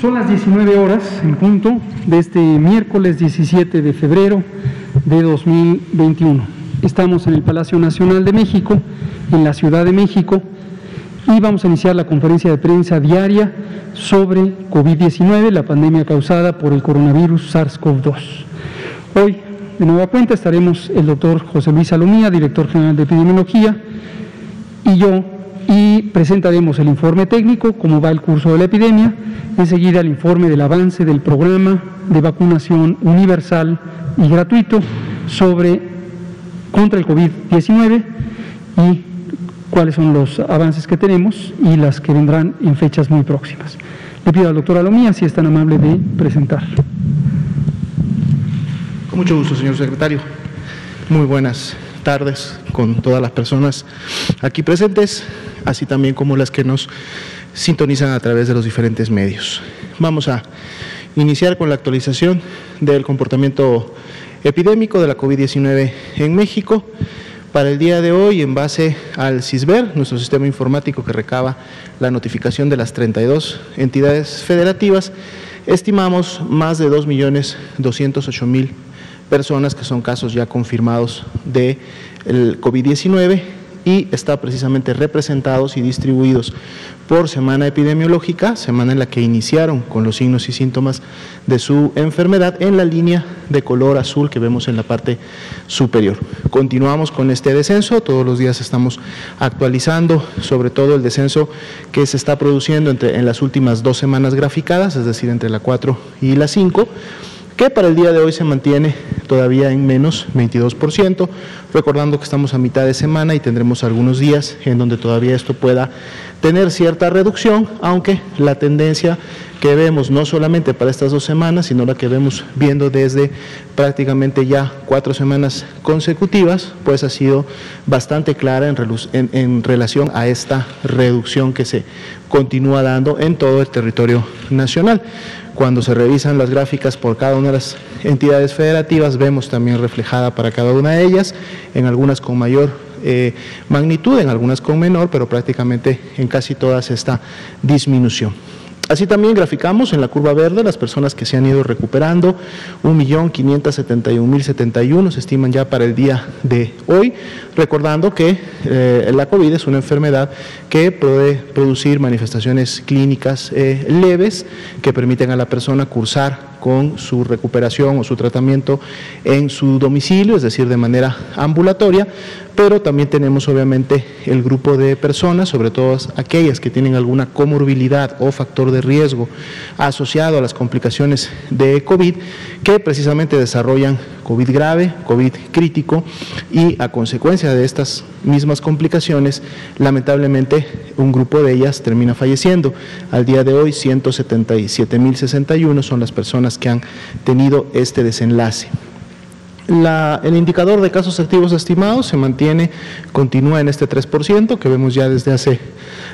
son las 19 horas en punto de este miércoles 17 de febrero de 2021. Estamos en el Palacio Nacional de México, en la Ciudad de México, y vamos a iniciar la conferencia de prensa diaria sobre COVID-19, la pandemia causada por el coronavirus SARS-CoV-2. Hoy, de nueva cuenta, estaremos el doctor José Luis Salomía, director general de epidemiología, y yo, presentaremos el informe técnico, cómo va el curso de la epidemia, enseguida el informe del avance del programa de vacunación universal y gratuito sobre contra el COVID-19 y cuáles son los avances que tenemos y las que vendrán en fechas muy próximas. Le pido al doctor Alomía si es tan amable de presentar. Con mucho gusto, señor secretario. Muy buenas tardes con todas las personas aquí presentes, así también como las que nos sintonizan a través de los diferentes medios. Vamos a iniciar con la actualización del comportamiento epidémico de la COVID-19 en México. Para el día de hoy, en base al CISBER, nuestro sistema informático que recaba la notificación de las 32 entidades federativas, estimamos más de 2.208.000 personas que son casos ya confirmados de el COVID-19 y está precisamente representados y distribuidos por semana epidemiológica, semana en la que iniciaron con los signos y síntomas de su enfermedad en la línea de color azul que vemos en la parte superior. Continuamos con este descenso, todos los días estamos actualizando sobre todo el descenso que se está produciendo entre, en las últimas dos semanas graficadas, es decir, entre la 4 y la 5 que para el día de hoy se mantiene todavía en menos 22%, recordando que estamos a mitad de semana y tendremos algunos días en donde todavía esto pueda tener cierta reducción, aunque la tendencia que vemos no solamente para estas dos semanas, sino la que vemos viendo desde prácticamente ya cuatro semanas consecutivas, pues ha sido bastante clara en, en relación a esta reducción que se continúa dando en todo el territorio nacional. Cuando se revisan las gráficas por cada una de las entidades federativas, vemos también reflejada para cada una de ellas, en algunas con mayor eh, magnitud, en algunas con menor, pero prácticamente en casi todas esta disminución. Así también graficamos en la curva verde las personas que se han ido recuperando, 1.571.071 se estiman ya para el día de hoy, recordando que eh, la COVID es una enfermedad que puede producir manifestaciones clínicas eh, leves que permiten a la persona cursar con su recuperación o su tratamiento en su domicilio, es decir, de manera ambulatoria, pero también tenemos obviamente el grupo de personas, sobre todo aquellas que tienen alguna comorbilidad o factor de riesgo asociado a las complicaciones de COVID, que precisamente desarrollan COVID grave, COVID crítico y a consecuencia de estas mismas complicaciones, lamentablemente un grupo de ellas termina falleciendo. Al día de hoy, 177.061 son las personas que han tenido este desenlace. el indicador de casos activos estimados se mantiene, continúa en este 3%, que vemos ya desde hace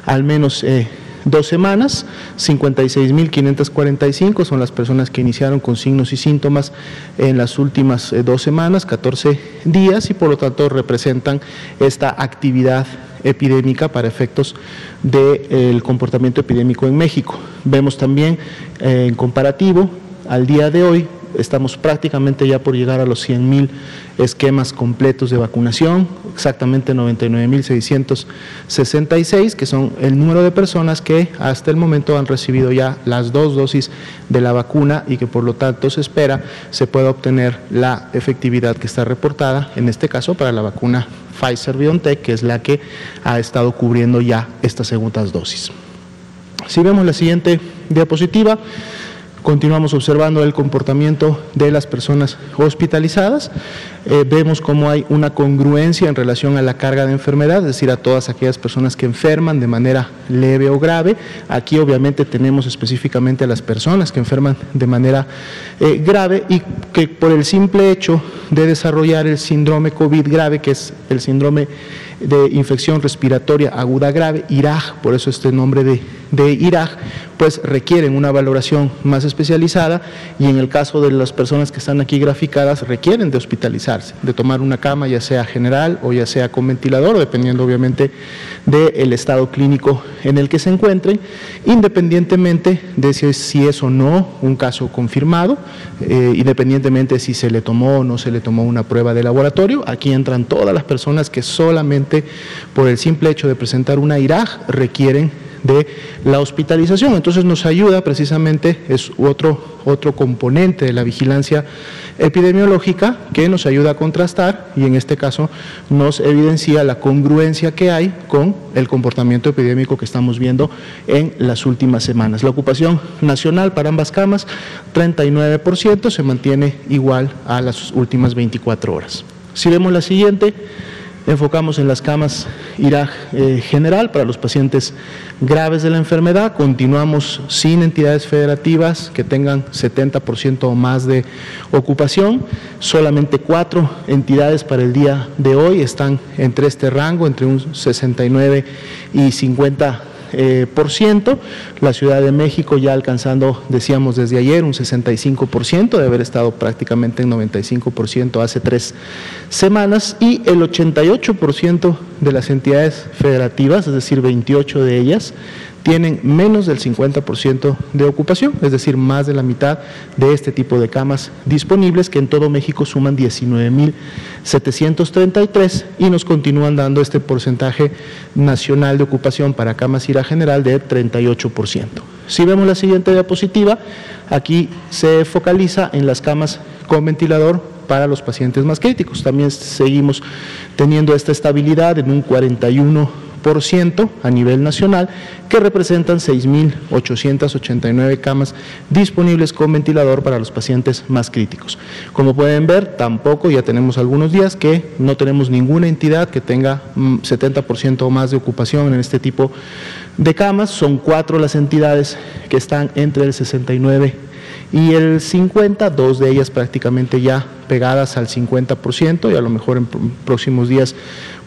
al menos eh, dos semanas, 56.545 son las personas que iniciaron con signos y síntomas en las últimas eh, dos semanas, 14 días, y por lo tanto representan esta actividad epidémica para efectos del comportamiento epidémico en México. Vemos también eh, en comparativo al día de hoy estamos prácticamente ya por llegar a los 100.000 esquemas completos de vacunación, exactamente 99.666, que son el número de personas que hasta el momento han recibido ya las dos dosis de la vacuna y que por lo tanto se espera se pueda obtener la efectividad que está reportada, en este caso para la vacuna Pfizer BioNTech, que es la que ha estado cubriendo ya estas segundas dosis. Si vemos la siguiente diapositiva, Continuamos observando el comportamiento de las personas hospitalizadas. Eh, vemos cómo hay una congruencia en relación a la carga de enfermedad, es decir, a todas aquellas personas que enferman de manera leve o grave. Aquí obviamente tenemos específicamente a las personas que enferman de manera eh, grave y que por el simple hecho de desarrollar el síndrome COVID grave, que es el síndrome de infección respiratoria aguda grave, IRAG, por eso este nombre de, de IRAG, pues requieren una valoración más especializada y en el caso de las personas que están aquí graficadas requieren de hospitalizarse, de tomar una cama ya sea general o ya sea con ventilador, dependiendo obviamente del estado clínico en el que se encuentren, independientemente de si, es o no un caso confirmado, eh, independientemente de si se le tomó o no se le tomó una prueba de laboratorio. Aquí entran todas las personas que solamente por el simple hecho de presentar una IRAG requieren de la hospitalización. Entonces nos ayuda precisamente, es otro, otro componente de la vigilancia epidemiológica que nos ayuda a contrastar y en este caso nos evidencia la congruencia que hay con el comportamiento epidémico que estamos viendo en las últimas semanas. La ocupación nacional para ambas camas, 39%, se mantiene igual a las últimas 24 horas. Si vemos la siguiente, enfocamos en las camas IRAG eh, general para los pacientes graves de la enfermedad. Continuamos sin entidades federativas que tengan 70% o más de ocupación. Solamente cuatro entidades para el día de hoy están entre este rango, entre un 69 y 50 eh, por ciento. La Ciudad de México ya alcanzando, decíamos desde ayer, un 65% de haber estado prácticamente en 95% hace tres semanas y el 88% de las entidades federativas, es decir, 28 de ellas, tienen menos del 50% de ocupación, es decir, más de la mitad de este tipo de camas disponibles, que en todo México suman 19.733 y nos continúan dando este porcentaje nacional de ocupación para camas IRA general de 38%. Si vemos la siguiente diapositiva, aquí se focaliza en las camas con ventilador para los pacientes más críticos. También seguimos teniendo esta estabilidad en un 41 a nivel nacional, que representan 6.889 camas disponibles con ventilador para los pacientes más críticos. Como pueden ver, tampoco ya tenemos algunos días que no tenemos ninguna entidad que tenga 70% mm, o más de ocupación en este tipo de camas. Son cuatro las entidades que están entre el 69 y el 50, dos de ellas prácticamente ya pegadas al 50% y a lo mejor en próximos días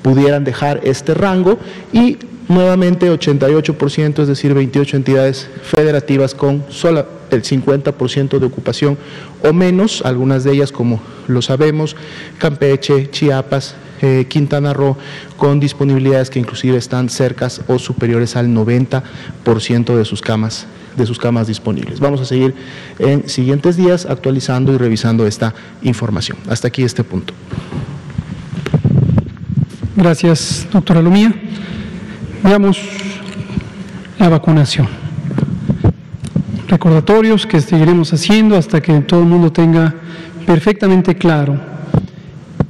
pudieran dejar este rango. Y nuevamente 88%, es decir, 28 entidades federativas con solo el 50% de ocupación o menos, algunas de ellas como lo sabemos, Campeche, Chiapas, eh, Quintana Roo, con disponibilidades que inclusive están cercas o superiores al 90% de sus camas de sus camas disponibles. Vamos a seguir en siguientes días actualizando y revisando esta información. Hasta aquí este punto. Gracias, doctora Lumía. Veamos la vacunación. Recordatorios que seguiremos haciendo hasta que todo el mundo tenga perfectamente claro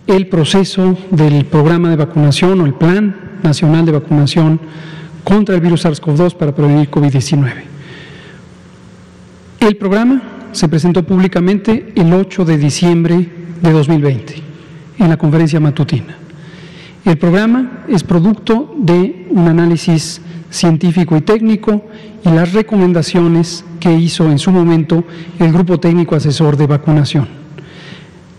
el proceso del programa de vacunación o el Plan Nacional de Vacunación contra el virus SARS-CoV-2 para prevenir COVID-19. El programa se presentó públicamente el 8 de diciembre de 2020 en la conferencia matutina. El programa es producto de un análisis científico y técnico y las recomendaciones que hizo en su momento el Grupo Técnico Asesor de Vacunación.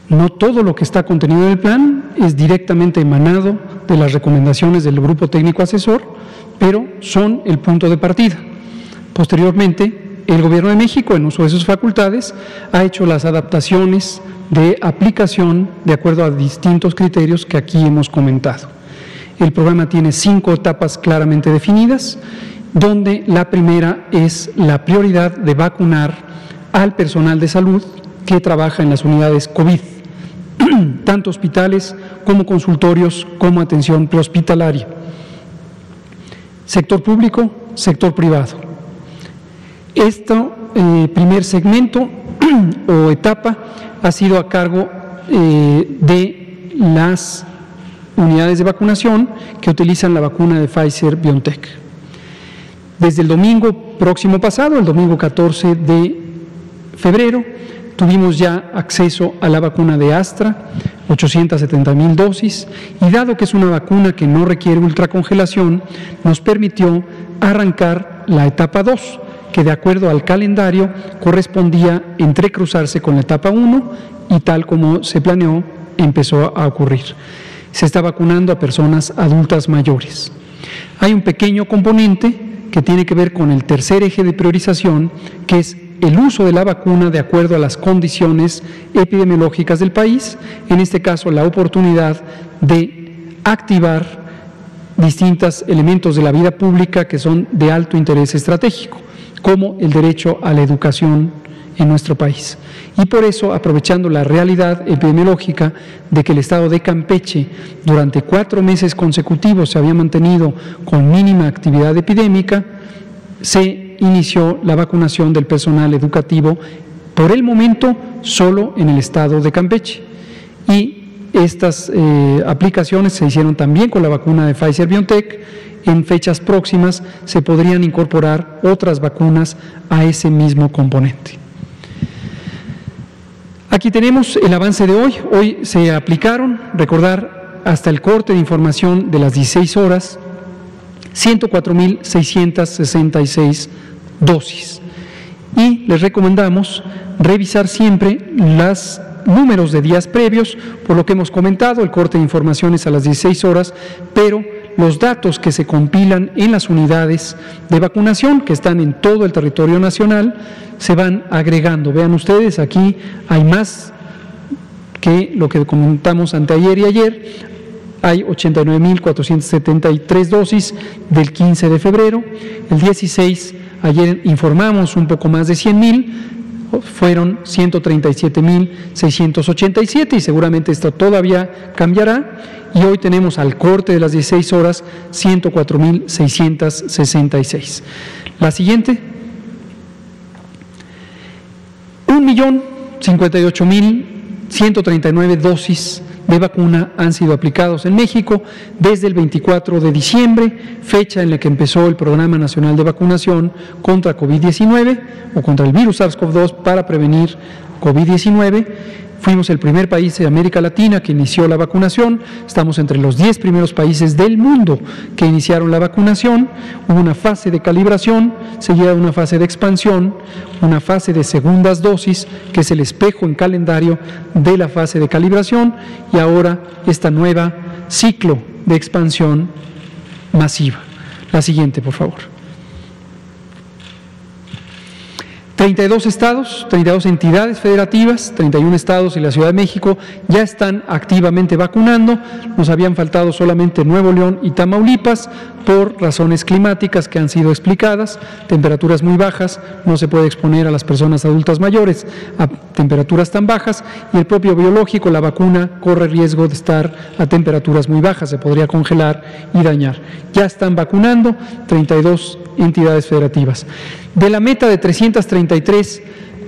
No todo lo que está contenido en el plan es directamente emanado de las recomendaciones del Grupo Técnico Asesor, pero son el punto de partida. Posteriormente, el Gobierno de México, en uso de sus facultades, ha hecho las adaptaciones de aplicación de acuerdo a distintos criterios que aquí hemos comentado. El programa tiene cinco etapas claramente definidas, donde la primera es la prioridad de vacunar al personal de salud que trabaja en las unidades COVID, tanto hospitales como consultorios como atención prehospitalaria. Sector público, sector privado. Este primer segmento o etapa ha sido a cargo eh, de las unidades de vacunación que utilizan la vacuna de Pfizer BioNTech. Desde el domingo próximo pasado, el domingo 14 de febrero, tuvimos ya acceso a la vacuna de Astra, 870 mil dosis, y dado que es una vacuna que no requiere ultracongelación, nos permitió arrancar la etapa 2, que de acuerdo al calendario correspondía entrecruzarse con la etapa 1 y tal como se planeó empezó a ocurrir. Se está vacunando a personas adultas mayores. Hay un pequeño componente que tiene que ver con el tercer eje de priorización, que es el uso de la vacuna de acuerdo a las condiciones epidemiológicas del país, en este caso la oportunidad de activar distintos elementos de la vida pública que son de alto interés estratégico, como el derecho a la educación en nuestro país. Y por eso, aprovechando la realidad epidemiológica de que el estado de Campeche durante cuatro meses consecutivos se había mantenido con mínima actividad epidémica, se inició la vacunación del personal educativo por el momento solo en el estado de Campeche. Y estas eh, aplicaciones se hicieron también con la vacuna de Pfizer BioNTech. En fechas próximas se podrían incorporar otras vacunas a ese mismo componente. Aquí tenemos el avance de hoy. Hoy se aplicaron, recordar, hasta el corte de información de las 16 horas, 104.666 dosis. Y les recomendamos revisar siempre los números de días previos, por lo que hemos comentado, el corte de informaciones a las 16 horas, pero los datos que se compilan en las unidades de vacunación que están en todo el territorio nacional se van agregando. Vean ustedes, aquí hay más que lo que comentamos anteayer y ayer. Hay 89.473 dosis del 15 de febrero. El 16, ayer informamos un poco más de 100.000 fueron 137.687 y seguramente esto todavía cambiará y hoy tenemos al corte de las 16 horas 104.666. La siguiente, 1.058.139 dosis de vacuna han sido aplicados en México desde el 24 de diciembre, fecha en la que empezó el Programa Nacional de Vacunación contra COVID-19 o contra el virus SARS-CoV-2 para prevenir COVID-19 Fuimos el primer país de América Latina que inició la vacunación, estamos entre los 10 primeros países del mundo que iniciaron la vacunación, hubo una fase de calibración, seguida de una fase de expansión, una fase de segundas dosis, que es el espejo en calendario de la fase de calibración, y ahora esta nueva ciclo de expansión masiva. La siguiente, por favor. 32 estados, 32 entidades federativas, 31 estados y la Ciudad de México ya están activamente vacunando. Nos habían faltado solamente Nuevo León y Tamaulipas por razones climáticas que han sido explicadas, temperaturas muy bajas, no se puede exponer a las personas adultas mayores a temperaturas tan bajas y el propio biológico, la vacuna, corre riesgo de estar a temperaturas muy bajas, se podría congelar y dañar. Ya están vacunando 32 entidades federativas. De la meta de 333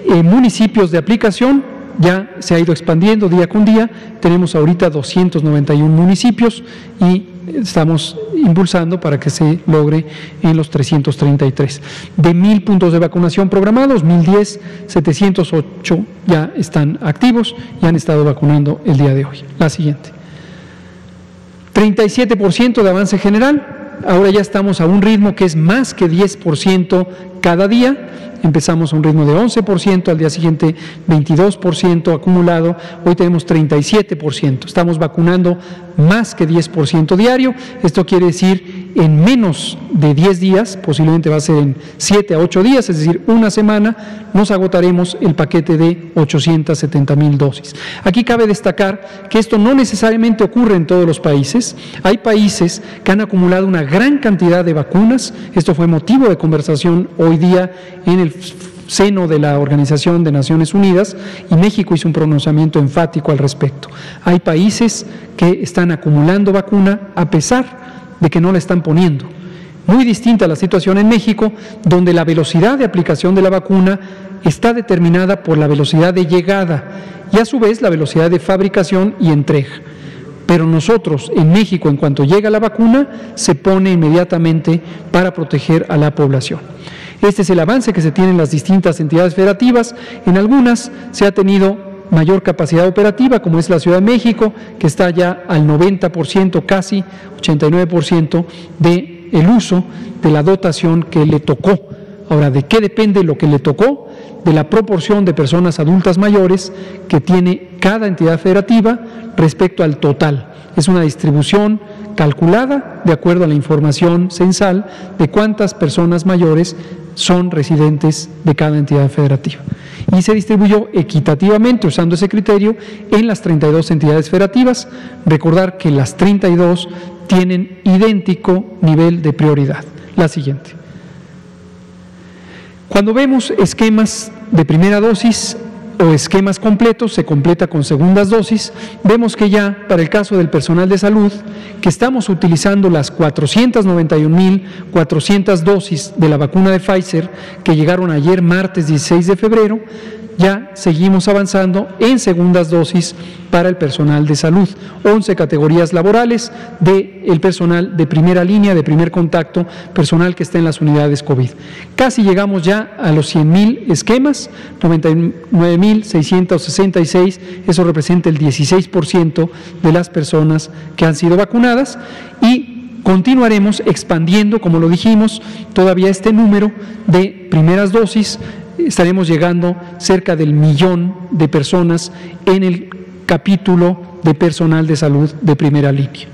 eh, municipios de aplicación, ya se ha ido expandiendo día con día, tenemos ahorita 291 municipios y estamos impulsando para que se logre en los 333. De mil puntos de vacunación programados, 1010, 708 ya están activos y han estado vacunando el día de hoy. La siguiente. 37% de avance general, ahora ya estamos a un ritmo que es más que 10% cada día. Empezamos a un ritmo de 11%, al día siguiente 22% acumulado, hoy tenemos 37%. Estamos vacunando más que 10% diario. Esto quiere decir en menos de 10 días, posiblemente va a ser en 7 a 8 días, es decir, una semana, nos agotaremos el paquete de 870 mil dosis. Aquí cabe destacar que esto no necesariamente ocurre en todos los países. Hay países que han acumulado una gran cantidad de vacunas. Esto fue motivo de conversación hoy día en el seno de la Organización de Naciones Unidas y México hizo un pronunciamiento enfático al respecto. Hay países que están acumulando vacuna a pesar de que no la están poniendo. Muy distinta la situación en México, donde la velocidad de aplicación de la vacuna está determinada por la velocidad de llegada y a su vez la velocidad de fabricación y entrega. Pero nosotros en México, en cuanto llega la vacuna, se pone inmediatamente para proteger a la población. Este es el avance que se tiene en las distintas entidades federativas. En algunas se ha tenido mayor capacidad operativa, como es la Ciudad de México, que está ya al 90%, casi 89% de el uso de la dotación que le tocó. Ahora, ¿de qué depende lo que le tocó? De la proporción de personas adultas mayores que tiene cada entidad federativa respecto al total. Es una distribución calculada de acuerdo a la información censal de cuántas personas mayores son residentes de cada entidad federativa. Y se distribuyó equitativamente usando ese criterio en las 32 entidades federativas. Recordar que las 32 tienen idéntico nivel de prioridad. La siguiente. Cuando vemos esquemas de primera dosis o esquemas completos, se completa con segundas dosis, vemos que ya para el caso del personal de salud, que estamos utilizando las 491.400 dosis de la vacuna de Pfizer que llegaron ayer martes 16 de febrero, ya seguimos avanzando en segundas dosis para el personal de salud. 11 categorías laborales del el personal de primera línea, de primer contacto, personal que está en las unidades COVID. Casi llegamos ya a los 100.000 esquemas, 99.666, eso representa el 16% de las personas que han sido vacunadas y continuaremos expandiendo, como lo dijimos, todavía este número de primeras dosis estaremos llegando cerca del millón de personas en el capítulo de personal de salud de primera línea.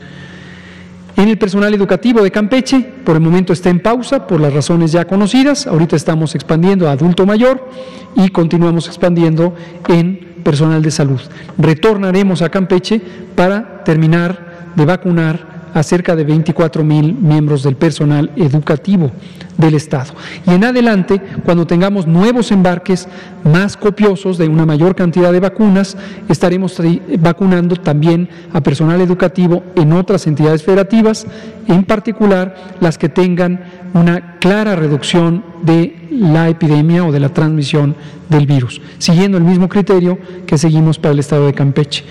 En el personal educativo de Campeche, por el momento está en pausa por las razones ya conocidas. Ahorita estamos expandiendo a adulto mayor y continuamos expandiendo en personal de salud. Retornaremos a Campeche para terminar de vacunar a cerca de 24 mil miembros del personal educativo del Estado. Y en adelante, cuando tengamos nuevos embarques más copiosos de una mayor cantidad de vacunas, estaremos vacunando también a personal educativo en otras entidades federativas, en particular las que tengan una clara reducción de la epidemia o de la transmisión del virus, siguiendo el mismo criterio que seguimos para el estado de Campeche.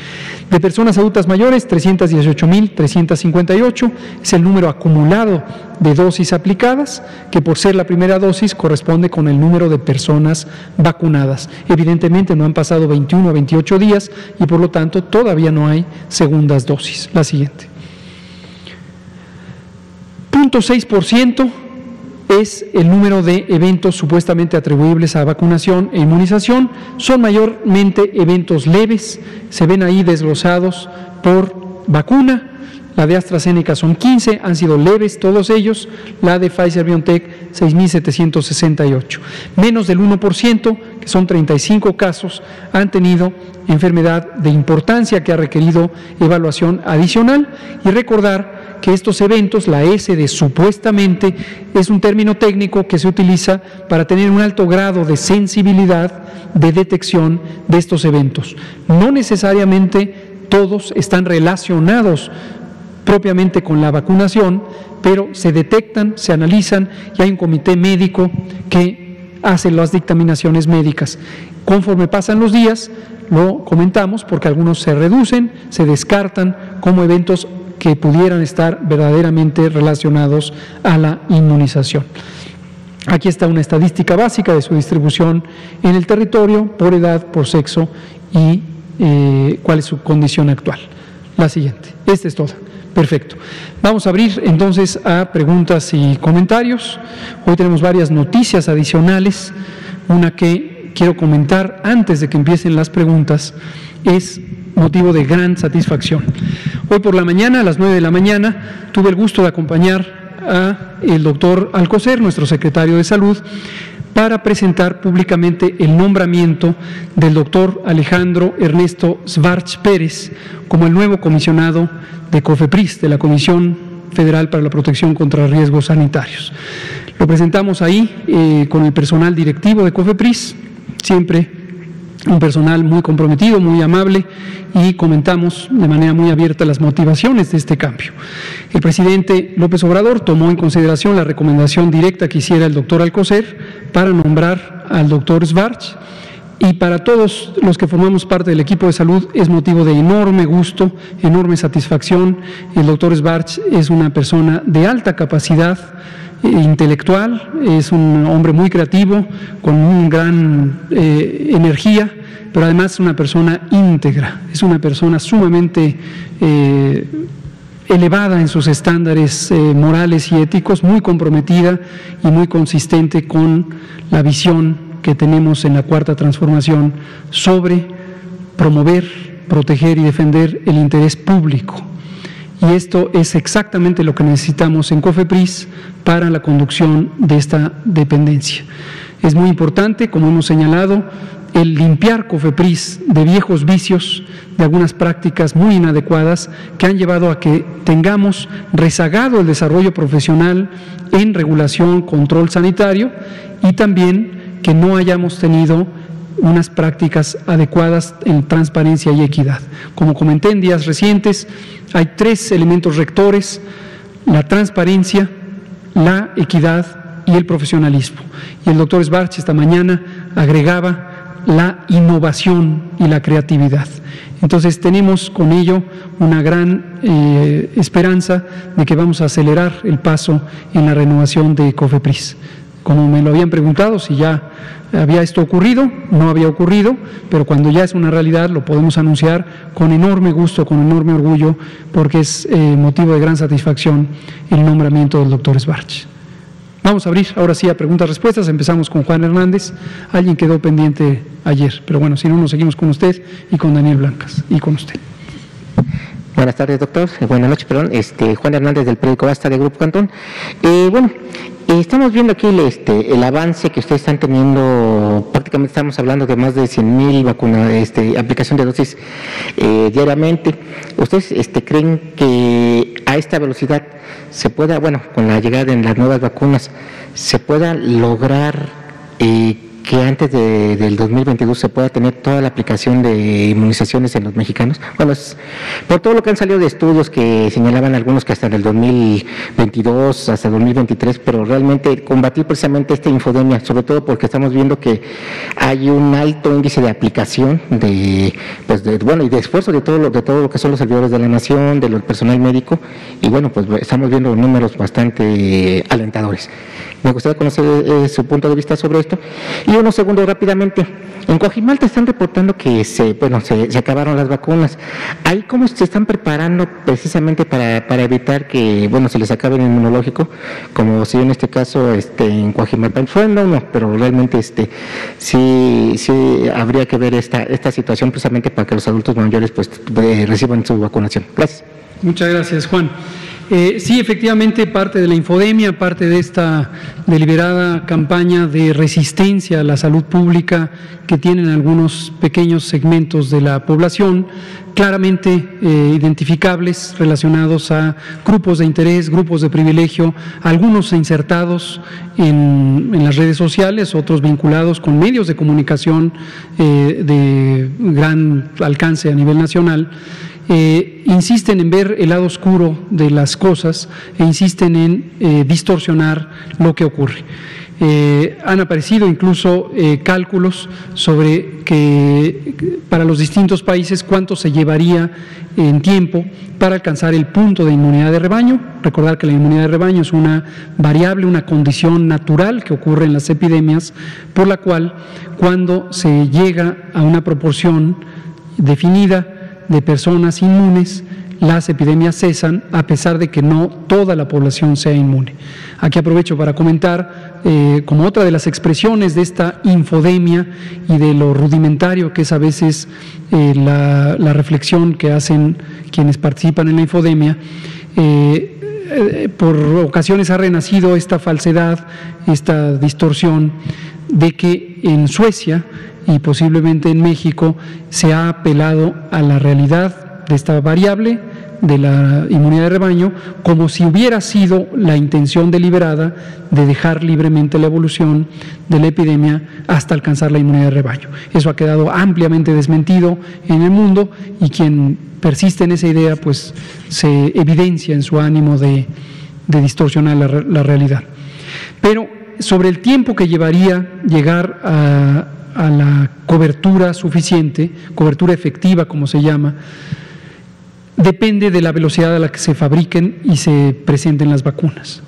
De personas adultas mayores, 318.358 es el número acumulado de dosis aplicadas, que por ser la primera dosis corresponde con el número de personas vacunadas. Evidentemente no han pasado 21 a 28 días y por lo tanto todavía no hay segundas dosis. La siguiente. 0.6% es el número de eventos supuestamente atribuibles a vacunación e inmunización. Son mayormente eventos leves, se ven ahí desglosados por vacuna. La de AstraZeneca son 15, han sido leves todos ellos. La de Pfizer BioNTech 6.768. Menos del 1%, que son 35 casos, han tenido enfermedad de importancia que ha requerido evaluación adicional. Y recordar que estos eventos, la S de supuestamente, es un término técnico que se utiliza para tener un alto grado de sensibilidad de detección de estos eventos. No necesariamente todos están relacionados propiamente con la vacunación, pero se detectan, se analizan y hay un comité médico que hace las dictaminaciones médicas. Conforme pasan los días, lo comentamos porque algunos se reducen, se descartan como eventos que pudieran estar verdaderamente relacionados a la inmunización. Aquí está una estadística básica de su distribución en el territorio por edad, por sexo y eh, cuál es su condición actual. La siguiente. Esta es toda. Perfecto. Vamos a abrir entonces a preguntas y comentarios. Hoy tenemos varias noticias adicionales. Una que quiero comentar antes de que empiecen las preguntas es motivo de gran satisfacción. Hoy por la mañana, a las 9 de la mañana, tuve el gusto de acompañar a el doctor Alcocer, nuestro secretario de Salud, para presentar públicamente el nombramiento del doctor Alejandro Ernesto Svarch Pérez como el nuevo comisionado de COFEPRIS, de la Comisión Federal para la Protección contra Riesgos Sanitarios. Lo presentamos ahí eh, con el personal directivo de COFEPRIS, siempre un personal muy comprometido, muy amable y comentamos de manera muy abierta las motivaciones de este cambio. El presidente López Obrador tomó en consideración la recomendación directa que hiciera el doctor Alcocer para nombrar al doctor Svarch y para todos los que formamos parte del equipo de salud es motivo de enorme gusto, enorme satisfacción. El doctor Svarch es una persona de alta capacidad intelectual, es un hombre muy creativo, con una gran eh, energía, pero además es una persona íntegra, es una persona sumamente eh, elevada en sus estándares morales y éticos, muy comprometida y muy consistente con la visión que tenemos en la cuarta transformación sobre promover, proteger y defender el interés público y esto es exactamente lo que necesitamos en COFEPRIS para la conducción de esta dependencia. Es muy importante, como hemos señalado, el limpiar COFEPRIS de viejos vicios, de algunas prácticas muy inadecuadas que han llevado a que tengamos rezagado el desarrollo profesional en regulación, control sanitario y también que no hayamos tenido unas prácticas adecuadas en transparencia y equidad. Como comenté en días recientes, hay tres elementos rectores, la transparencia, la equidad y el profesionalismo. Y el doctor Sbarch esta mañana agregaba la innovación y la creatividad. Entonces tenemos con ello una gran eh, esperanza de que vamos a acelerar el paso en la renovación de COFEPRIS. Como me lo habían preguntado, si ya había esto ocurrido, no había ocurrido, pero cuando ya es una realidad lo podemos anunciar con enorme gusto, con enorme orgullo, porque es eh, motivo de gran satisfacción el nombramiento del doctor Sbarch. Vamos a abrir ahora sí a preguntas-respuestas. Empezamos con Juan Hernández. Alguien quedó pendiente ayer, pero bueno, si no, nos seguimos con usted y con Daniel Blancas y con usted. Buenas tardes, doctor. Eh, buenas noches, perdón. Este, Juan Hernández del periódico Basta de Grupo Cantón. Eh, bueno, eh, estamos viendo aquí el, este, el avance que ustedes están teniendo, prácticamente estamos hablando de más de 100.000 vacunas, este, aplicación de dosis diariamente. ¿Ustedes este, creen que a esta velocidad se pueda, bueno, con la llegada de las nuevas vacunas, se pueda lograr eh, que antes del 2022 se pueda tener toda la aplicación de inmunizaciones en los mexicanos. Bueno, por todo lo que han salido de estudios que señalaban algunos que hasta el 2022, hasta el 2023, pero realmente combatir precisamente esta infodemia, sobre todo porque estamos viendo que hay un alto índice de aplicación de, pues de, bueno, y de esfuerzo de todo lo, de todo lo que son los servidores de la nación, del personal médico, y bueno, pues estamos viendo números bastante alentadores. Me gustaría conocer eh, su punto de vista sobre esto. Y unos segundos rápidamente. En Coajimalta están reportando que se, bueno, se, acabaron las vacunas. ¿Ahí cómo se están preparando precisamente para, para, evitar que bueno se les acabe el inmunológico? Como si en este caso este, en Coajimalta fue no, no, pero realmente este sí, sí habría que ver esta, esta situación precisamente para que los adultos mayores pues reciban su vacunación. Gracias. Muchas gracias, Juan. Eh, sí, efectivamente, parte de la infodemia, parte de esta deliberada campaña de resistencia a la salud pública que tienen algunos pequeños segmentos de la población, claramente eh, identificables relacionados a grupos de interés, grupos de privilegio, algunos insertados en, las redes sociales, otros vinculados con medios de comunicación eh, de gran alcance a nivel nacional eh, insisten en ver el lado oscuro de las cosas e insisten en eh, distorsionar lo que ocurre. Eh, han aparecido incluso cálculos sobre que para los distintos países cuánto se llevaría en tiempo para alcanzar el punto de inmunidad de rebaño. Recordar que la inmunidad de rebaño es una variable, una condición natural que ocurre en las epidemias, por la cual cuando se llega a una proporción definida, de personas inmunes, las epidemias cesan a pesar de que no toda la población sea inmune. Aquí aprovecho para comentar, eh, como otra de las expresiones de esta infodemia y de lo rudimentario que es a veces eh, la, reflexión que hacen quienes participan en la infodemia, eh, por ocasiones ha renacido esta falsedad, esta distorsión de que en Suecia y posiblemente en México se ha apelado a la realidad de esta variable de la inmunidad de rebaño como si hubiera sido la intención deliberada de dejar libremente la evolución de la epidemia hasta alcanzar la inmunidad de rebaño. Eso ha quedado ampliamente desmentido en el mundo y quien persiste en esa idea pues se evidencia en su ánimo de, distorsionar la, la realidad. Pero sobre el tiempo que llevaría llegar a, a la cobertura suficiente, cobertura efectiva como se llama, depende de la velocidad a la que se fabriquen y se presenten las vacunas.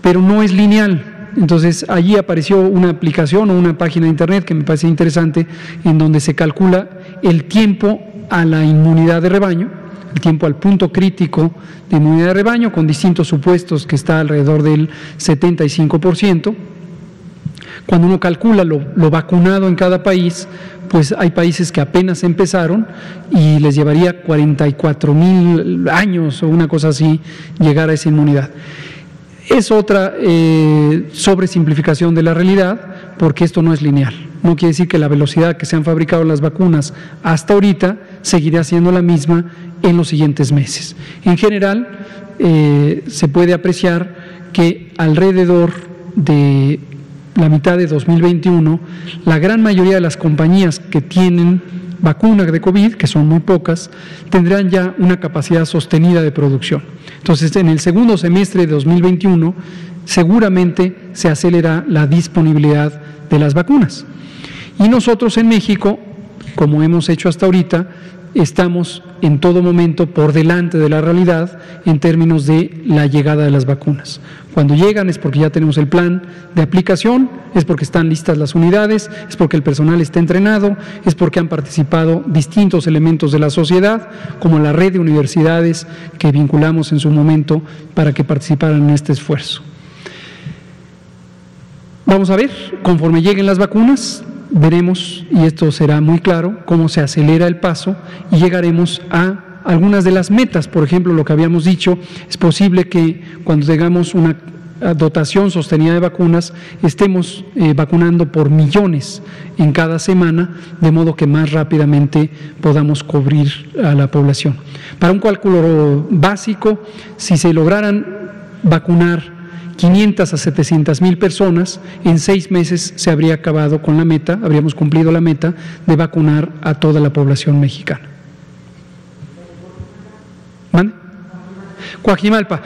Pero no es lineal. Entonces allí apareció una aplicación o una página de internet que me parece interesante en donde se calcula el tiempo a la inmunidad de rebaño, el tiempo al punto crítico de inmunidad de rebaño con distintos supuestos que está alrededor del 75% Cuando uno calcula lo, vacunado en cada país, pues hay países que apenas empezaron y les llevaría 44 mil años o una cosa así llegar a esa inmunidad. Es otra eh, sobresimplificación de la realidad porque esto no es lineal. No quiere decir que la velocidad que se han fabricado las vacunas hasta ahorita seguirá siendo la misma en los siguientes meses. En general, eh, se puede apreciar que alrededor de la mitad de 2021, la gran mayoría de las compañías que tienen vacuna de COVID, que son muy pocas, tendrán ya una capacidad sostenida de producción. Entonces, en el segundo semestre de 2021, seguramente se acelera la disponibilidad de las vacunas. Y nosotros en México, como hemos hecho hasta ahorita, estamos en todo momento por delante de la realidad en términos de la llegada de las vacunas. Cuando llegan es porque ya tenemos el plan de aplicación, es porque están listas las unidades, es porque el personal está entrenado, es porque han participado distintos elementos de la sociedad, como la red de universidades que vinculamos en su momento para que participaran en este esfuerzo. Vamos a ver, conforme lleguen las vacunas, veremos, y esto será muy claro, cómo se acelera el paso y llegaremos a algunas de las metas. Por ejemplo, lo que habíamos dicho, es posible que cuando tengamos una dotación sostenida de vacunas, estemos eh, vacunando por millones en cada semana, de modo que más rápidamente podamos cubrir a la población. Para un cálculo básico, si se lograran vacunar 500 a 700 mil personas, en seis meses se habría acabado con la meta, habríamos cumplido la meta de vacunar a toda la población mexicana. ¿Mande? Coajimalpa.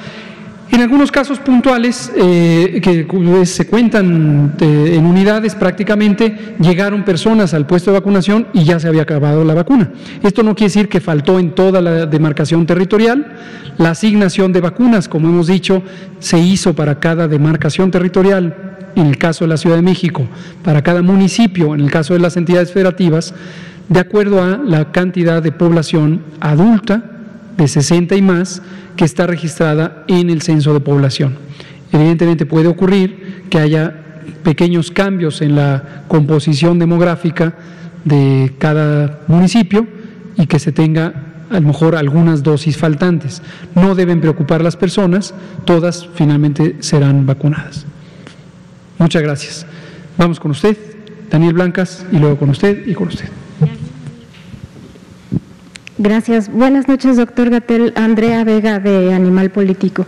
En algunos casos puntuales, eh, que se cuentan eh, en unidades prácticamente, llegaron personas al puesto de vacunación y ya se había acabado la vacuna. Esto no quiere decir que faltó en toda la demarcación territorial. La asignación de vacunas, como hemos dicho, se hizo para cada demarcación territorial, en el caso de la Ciudad de México, para cada municipio, en el caso de las entidades federativas, de acuerdo a la cantidad de población adulta de 60 y más que está registrada en el censo de población. Evidentemente puede ocurrir que haya pequeños cambios en la composición demográfica de cada municipio y que se tenga a lo mejor algunas dosis faltantes. No deben preocupar las personas, todas finalmente serán vacunadas. Muchas gracias. Vamos con usted, Daniel Blancas, y luego con usted y con usted. Gracias. Buenas noches, doctor Gatel. Andrea Vega, de Animal Político.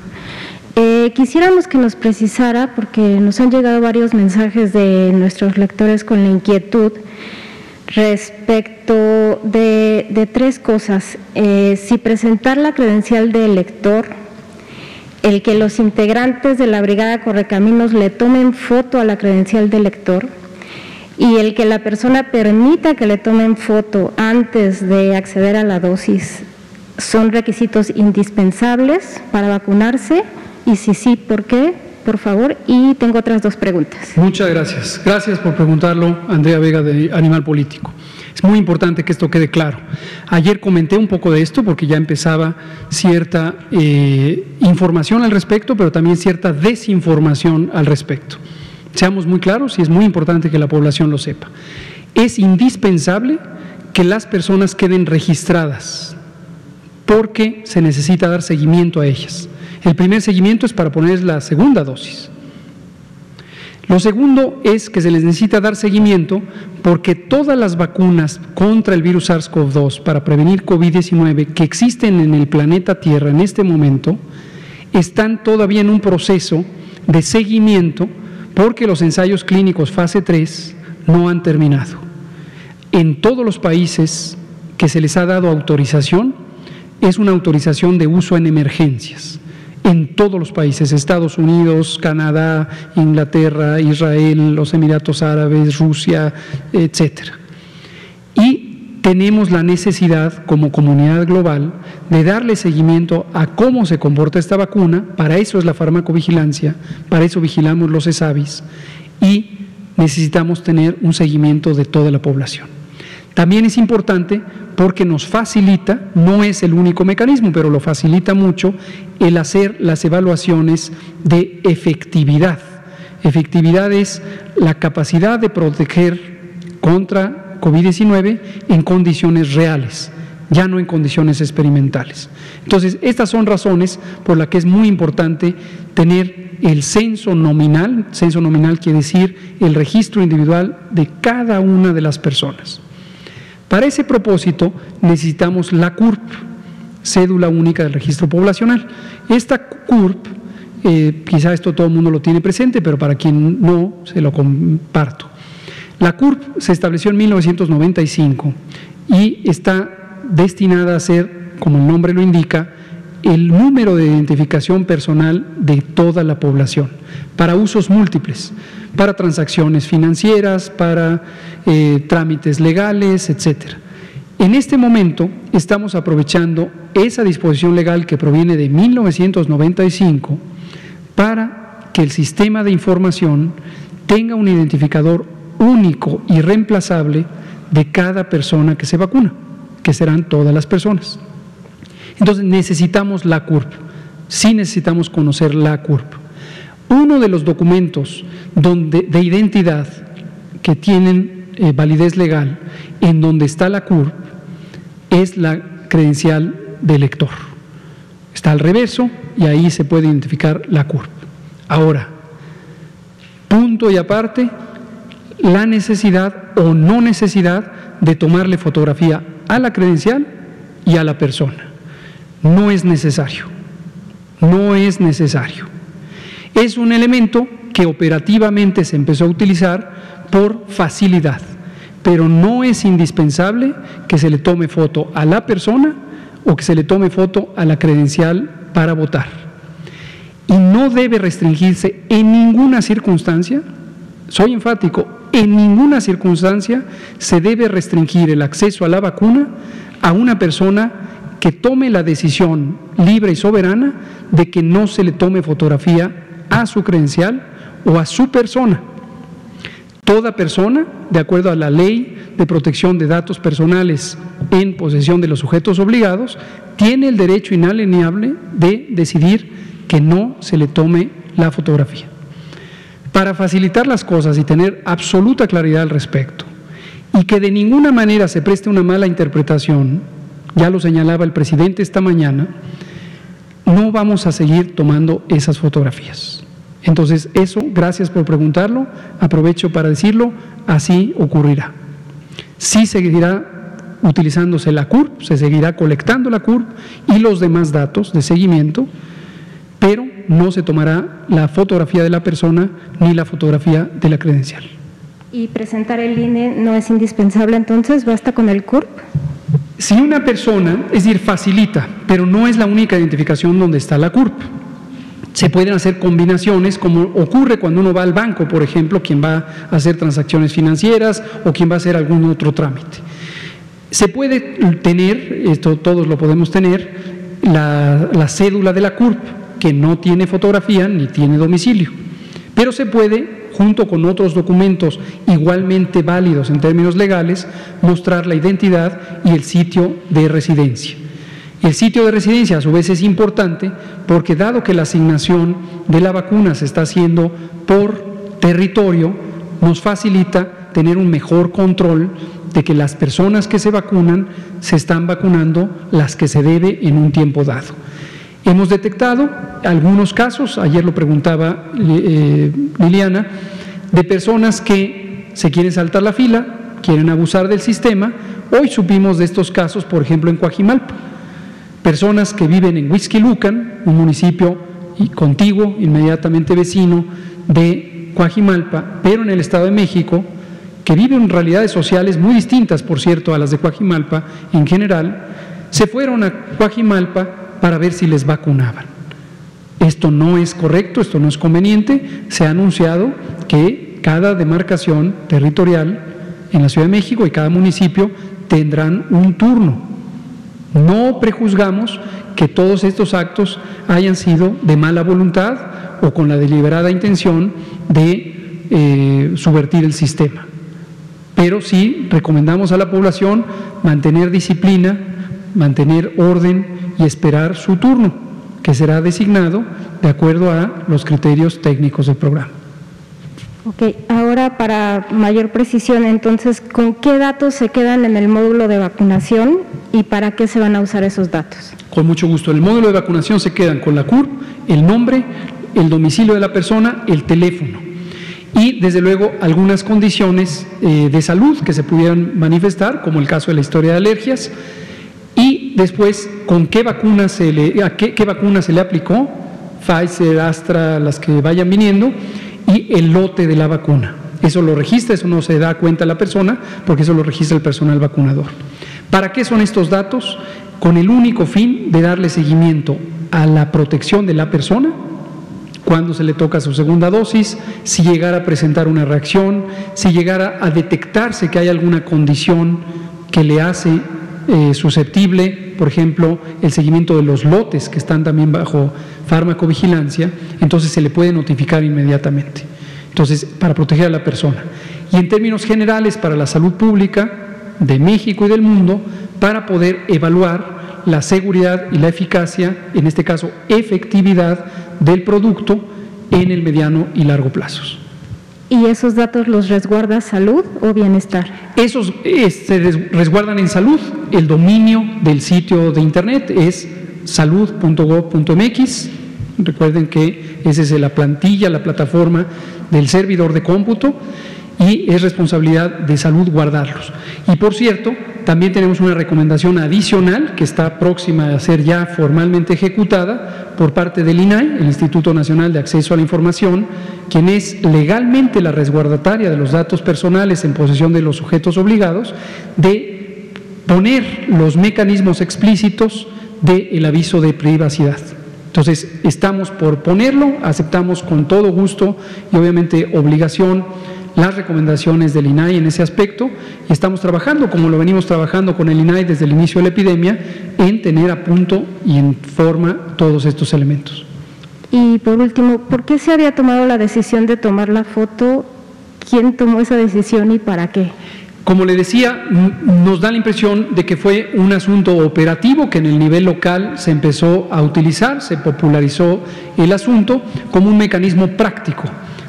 Eh, quisiéramos que nos precisara, porque nos han llegado varios mensajes de nuestros lectores con la inquietud respecto de, tres cosas. Eh, si presentar la credencial de elector, el que los integrantes de la Brigada Correcaminos le tomen foto a la credencial de elector y el que la persona permita que le tomen foto antes de acceder a la dosis son requisitos indispensables para vacunarse y si sí, ¿por qué? Por favor, y tengo otras dos preguntas. Muchas gracias. Gracias por preguntarlo, Andrea Vega de Animal Político. Es muy importante que esto quede claro. Ayer comenté un poco de esto porque ya empezaba cierta eh, información al respecto, pero también cierta desinformación al respecto. Seamos muy claros y es muy importante que la población lo sepa. Es indispensable que las personas queden registradas porque se necesita dar seguimiento a ellas. El primer seguimiento es para poner la segunda dosis. Lo segundo es que se les necesita dar seguimiento porque todas las vacunas contra el virus SARS-CoV-2 para prevenir COVID-19 que existen en el planeta Tierra en este momento están todavía en un proceso de seguimiento porque los ensayos clínicos fase 3 no han terminado. En todos los países que se les ha dado autorización, es una autorización de uso en emergencias. En todos los países, Estados Unidos, Canadá, Inglaterra, Israel, los Emiratos Árabes, Rusia, etcétera. Tenemos la necesidad como comunidad global de darle seguimiento a cómo se comporta esta vacuna, para eso es la farmacovigilancia, para eso vigilamos los ESAVIS y necesitamos tener un seguimiento de toda la población. También es importante porque nos facilita, no es el único mecanismo, pero lo facilita mucho el hacer las evaluaciones de efectividad Efectividad es la capacidad de proteger contra COVID-19 en condiciones reales, ya no en condiciones experimentales. Entonces, estas son razones por las que es muy importante tener el censo nominal, censo nominal quiere decir el registro individual de cada una de las personas. Para ese propósito necesitamos la CURP, cédula única del registro poblacional. Esta CURP, eh, quizá esto todo el mundo lo tiene presente, pero para quien no, se lo comparto. La CURP se estableció en 1995 y está destinada a ser, como el nombre lo indica, el número de identificación personal de toda la población para usos múltiples, para transacciones financieras, para eh, trámites legales, etc. En este momento estamos aprovechando esa disposición legal que proviene de 1995 para que el sistema de información tenga un identificador único y reemplazable de cada persona que se vacuna, que serán todas las personas. Entonces necesitamos la CURP, sí necesitamos conocer la CURP. Uno de los documentos donde, de identidad que tienen eh, validez legal, en donde está la CURP, es la credencial de elector. Está al reverso y ahí se puede identificar la CURP. Ahora, punto y aparte, la necesidad o no necesidad de tomarle fotografía a la credencial y a la persona. No es necesario, no es necesario. Es un elemento que operativamente se empezó a utilizar por facilidad, pero no es indispensable que se le tome foto a la persona o que se le tome foto a la credencial para votar. Y no debe restringirse en ninguna circunstancia, soy enfático, en ninguna circunstancia se debe restringir el acceso a la vacuna a una persona que tome la decisión libre y soberana de que no se le tome fotografía a su credencial o a su persona. Toda persona, de acuerdo a la ley de protección de datos personales en posesión de los sujetos obligados, tiene el derecho inalienable de decidir que no se le tome la fotografía. Para facilitar las cosas y tener absoluta claridad al respecto, y que de ninguna manera se preste una mala interpretación, ya lo señalaba el presidente esta mañana, no vamos a seguir tomando esas fotografías. Entonces, eso, gracias por preguntarlo, aprovecho para decirlo, así ocurrirá. Sí seguirá utilizándose la CURP, se seguirá colectando la CURP y los demás datos de seguimiento, pero no se tomará la fotografía de la persona ni la fotografía de la credencial. ¿Y presentar el INE no es indispensable entonces? ¿Basta con el CURP? Si una persona, es decir, facilita, pero no es la única identificación donde está la CURP. Se pueden hacer combinaciones, como ocurre cuando uno va al banco, por ejemplo, quien va a hacer transacciones financieras o quien va a hacer algún otro trámite. Se puede tener, esto todos lo podemos tener, la, la cédula de la CURP, que no tiene fotografía ni tiene domicilio, pero se puede junto con otros documentos igualmente válidos en términos legales, mostrar la identidad y el sitio de residencia. El sitio de residencia a su vez es importante porque dado que la asignación de la vacuna se está haciendo por territorio, nos facilita tener un mejor control de que las personas que se vacunan se están vacunando las que se debe en un tiempo dado. Hemos detectado algunos casos, ayer lo preguntaba eh, Liliana, de personas que se quieren saltar la fila, quieren abusar del sistema. Hoy supimos de estos casos, por ejemplo, en Coajimalpa. Personas que viven en Huixquilucan, un municipio contiguo, inmediatamente vecino de Coajimalpa, pero en el Estado de México, que viven realidades sociales muy distintas, por cierto, a las de Coajimalpa en general, se fueron a Coajimalpa para ver si les vacunaban. Esto no es correcto, esto no es conveniente. Se ha anunciado que cada demarcación territorial en la Ciudad de México y cada municipio tendrán un turno. No prejuzgamos que todos estos actos hayan sido de mala voluntad o con la deliberada intención de eh, subvertir el sistema. Pero sí recomendamos a la población mantener disciplina, mantener orden y esperar su turno, que será designado de acuerdo a los criterios técnicos del programa. Ok, ahora para mayor precisión, entonces, ¿con qué datos se quedan en el módulo de vacunación y para qué se van a usar esos datos? Con mucho gusto. En el módulo de vacunación se quedan con la CURP, el nombre, el domicilio de la persona, el teléfono y desde luego algunas condiciones eh, de salud que se pudieran manifestar, como el caso de la historia de alergias, después con qué se le, a qué, qué vacuna se le aplicó, Pfizer, Astra, las que vayan viniendo, y el lote de la vacuna. Eso lo registra, eso no se da cuenta la persona, porque eso lo registra el personal vacunador. ¿Para qué son estos datos? Con el único fin de darle seguimiento a la protección de la persona, cuando se le toca su segunda dosis, si llegara a presentar una reacción, si llegara a detectarse que hay alguna condición que le hace eh, susceptible, por ejemplo, el seguimiento de los lotes que están también bajo farmacovigilancia, entonces se le puede notificar inmediatamente. Entonces, para proteger a la persona. Y en términos generales, para la salud pública de México y del mundo, para poder evaluar la seguridad y la eficacia, en este caso efectividad del producto en el mediano y largo plazos. ¿Y esos datos los resguarda salud o bienestar? Esos eh, se resguardan en salud. El dominio del sitio de internet es salud.gov.mx. Recuerden que esa es la plantilla, la plataforma del servidor de cómputo y es responsabilidad de salud guardarlos. Y por cierto, también tenemos una recomendación adicional que está próxima a ser ya formalmente ejecutada por parte del INAI, el Instituto Nacional de Acceso a la Información, quien es legalmente la resguardataria de los datos personales en posesión de los sujetos obligados, de poner los mecanismos explícitos del aviso de privacidad. Entonces, estamos por ponerlo, aceptamos con todo gusto y obviamente obligación las recomendaciones del INAI en ese aspecto y estamos trabajando, como lo venimos trabajando con el INAI desde el inicio de la epidemia, en tener a punto y en forma todos estos elementos. Y por último, ¿por qué se había tomado la decisión de tomar la foto? ¿Quién tomó esa decisión y para qué? Como le decía, nos da la impresión de que fue un asunto operativo que en el nivel local se empezó a utilizar, se popularizó el asunto como un mecanismo práctico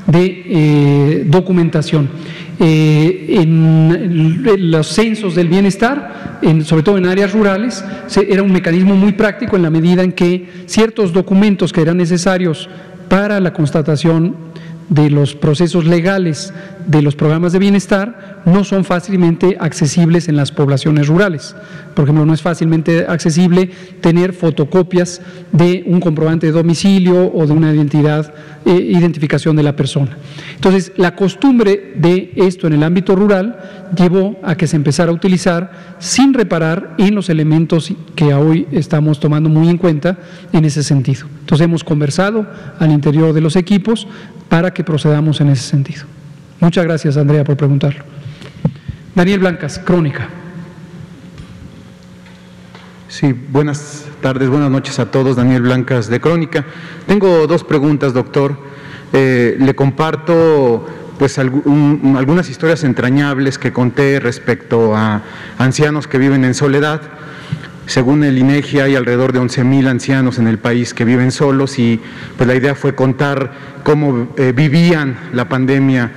de eh, documentación. Eh, en, los censos del bienestar, sobre todo en áreas rurales, era un mecanismo muy práctico en la medida en que ciertos documentos que eran necesarios para la constatación de los procesos legales de los programas de bienestar no son fácilmente accesibles en las poblaciones rurales. Por ejemplo, no es fácilmente accesible tener fotocopias de un comprobante de domicilio o de una identidad, eh, identificación de la persona. Entonces, la costumbre de esto en el ámbito rural llevó a que se empezara a utilizar sin reparar en los elementos que hoy estamos tomando muy en cuenta en ese sentido. Entonces, hemos conversado al interior de los equipos para que procedamos en ese sentido. Muchas gracias, Andrea, por preguntarlo. Daniel Blancas, Crónica. Sí, buenas tardes, buenas noches a todos. Daniel Blancas de Crónica. Tengo dos preguntas, doctor. Eh, le comparto pues algunas historias entrañables que conté respecto a ancianos que viven en soledad. Según el INEGI hay alrededor de 11.000 ancianos en el país que viven solos y pues la idea fue contar cómo eh, vivían la pandemia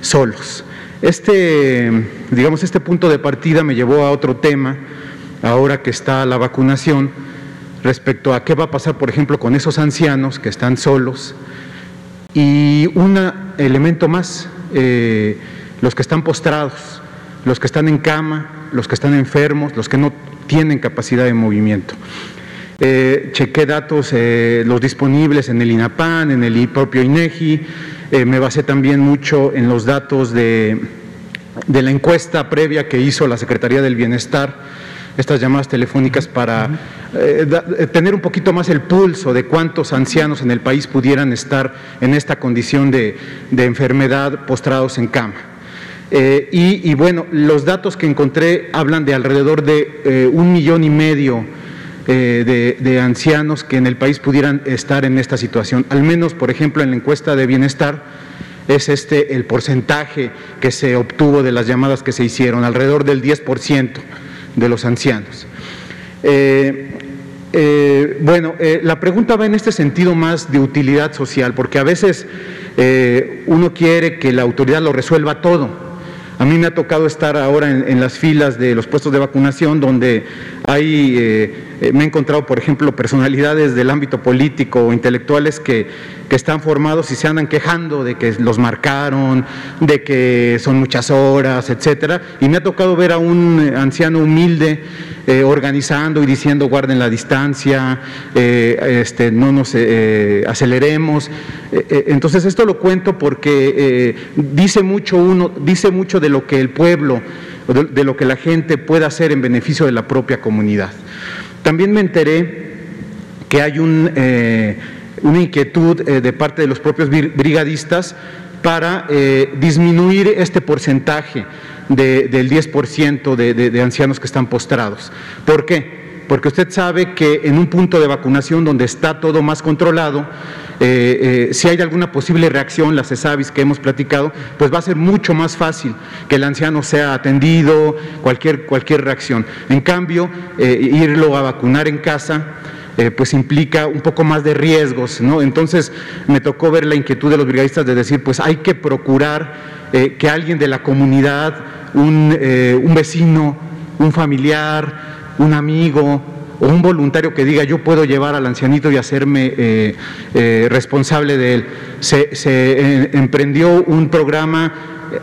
solos. Este, digamos, este punto de partida me llevó a otro tema, ahora que está la vacunación, respecto a qué va a pasar, por ejemplo, con esos ancianos que están solos. Y un elemento más, eh, los que están postrados, los que están en cama, los que están enfermos, los que no tienen capacidad de movimiento. Eh, chequé datos, eh, los disponibles en el INAPAN, en el propio INEGI, eh, me basé también mucho en los datos de, de, la encuesta previa que hizo la Secretaría del Bienestar, estas llamadas telefónicas para tener un poquito más el pulso de cuántos ancianos en el país pudieran estar en esta condición de, de enfermedad postrados en cama. Eh, y, bueno, los datos que encontré hablan de alrededor de eh, un millón y medio eh, de, ancianos que en el país pudieran estar en esta situación. Al menos, por ejemplo, en la encuesta de bienestar es este el porcentaje que se obtuvo de las llamadas que se hicieron, alrededor del 10% de los ancianos. bueno, la pregunta va en este sentido más de utilidad social, porque a veces uno quiere que la autoridad lo resuelva todo a mí me ha tocado estar ahora en, las filas de los puestos de vacunación donde hay, eh, eh, me he encontrado, por ejemplo, personalidades del ámbito político o intelectuales que, que están formados y se andan quejando de que los marcaron, de que son muchas horas, etcétera. Y me ha tocado ver a un anciano humilde eh, organizando y diciendo guarden la distancia, eh, este, no nos eh, aceleremos. entonces esto lo cuento porque dice mucho uno, dice mucho de lo que el pueblo, de, lo que la gente puede hacer en beneficio de la propia comunidad. También me enteré que hay un una inquietud eh, de parte de los propios brigadistas para eh, disminuir este porcentaje del 10% de, ancianos que están postrados. ¿Por qué? Porque usted sabe que en un punto de vacunación donde está todo más controlado, eh, si hay alguna posible reacción, las ESAVIS que hemos platicado, pues va a ser mucho más fácil que el anciano sea atendido, cualquier, cualquier reacción. En cambio, irlo a vacunar en casa, eh, pues implica un poco más de riesgos, ¿no? Entonces me tocó ver la inquietud de los brigadistas de decir, pues hay que procurar eh, que alguien de la comunidad, un, eh, un vecino, un familiar, un amigo, o un voluntario que diga yo puedo llevar al ancianito y hacerme responsable de él. Se, se emprendió un programa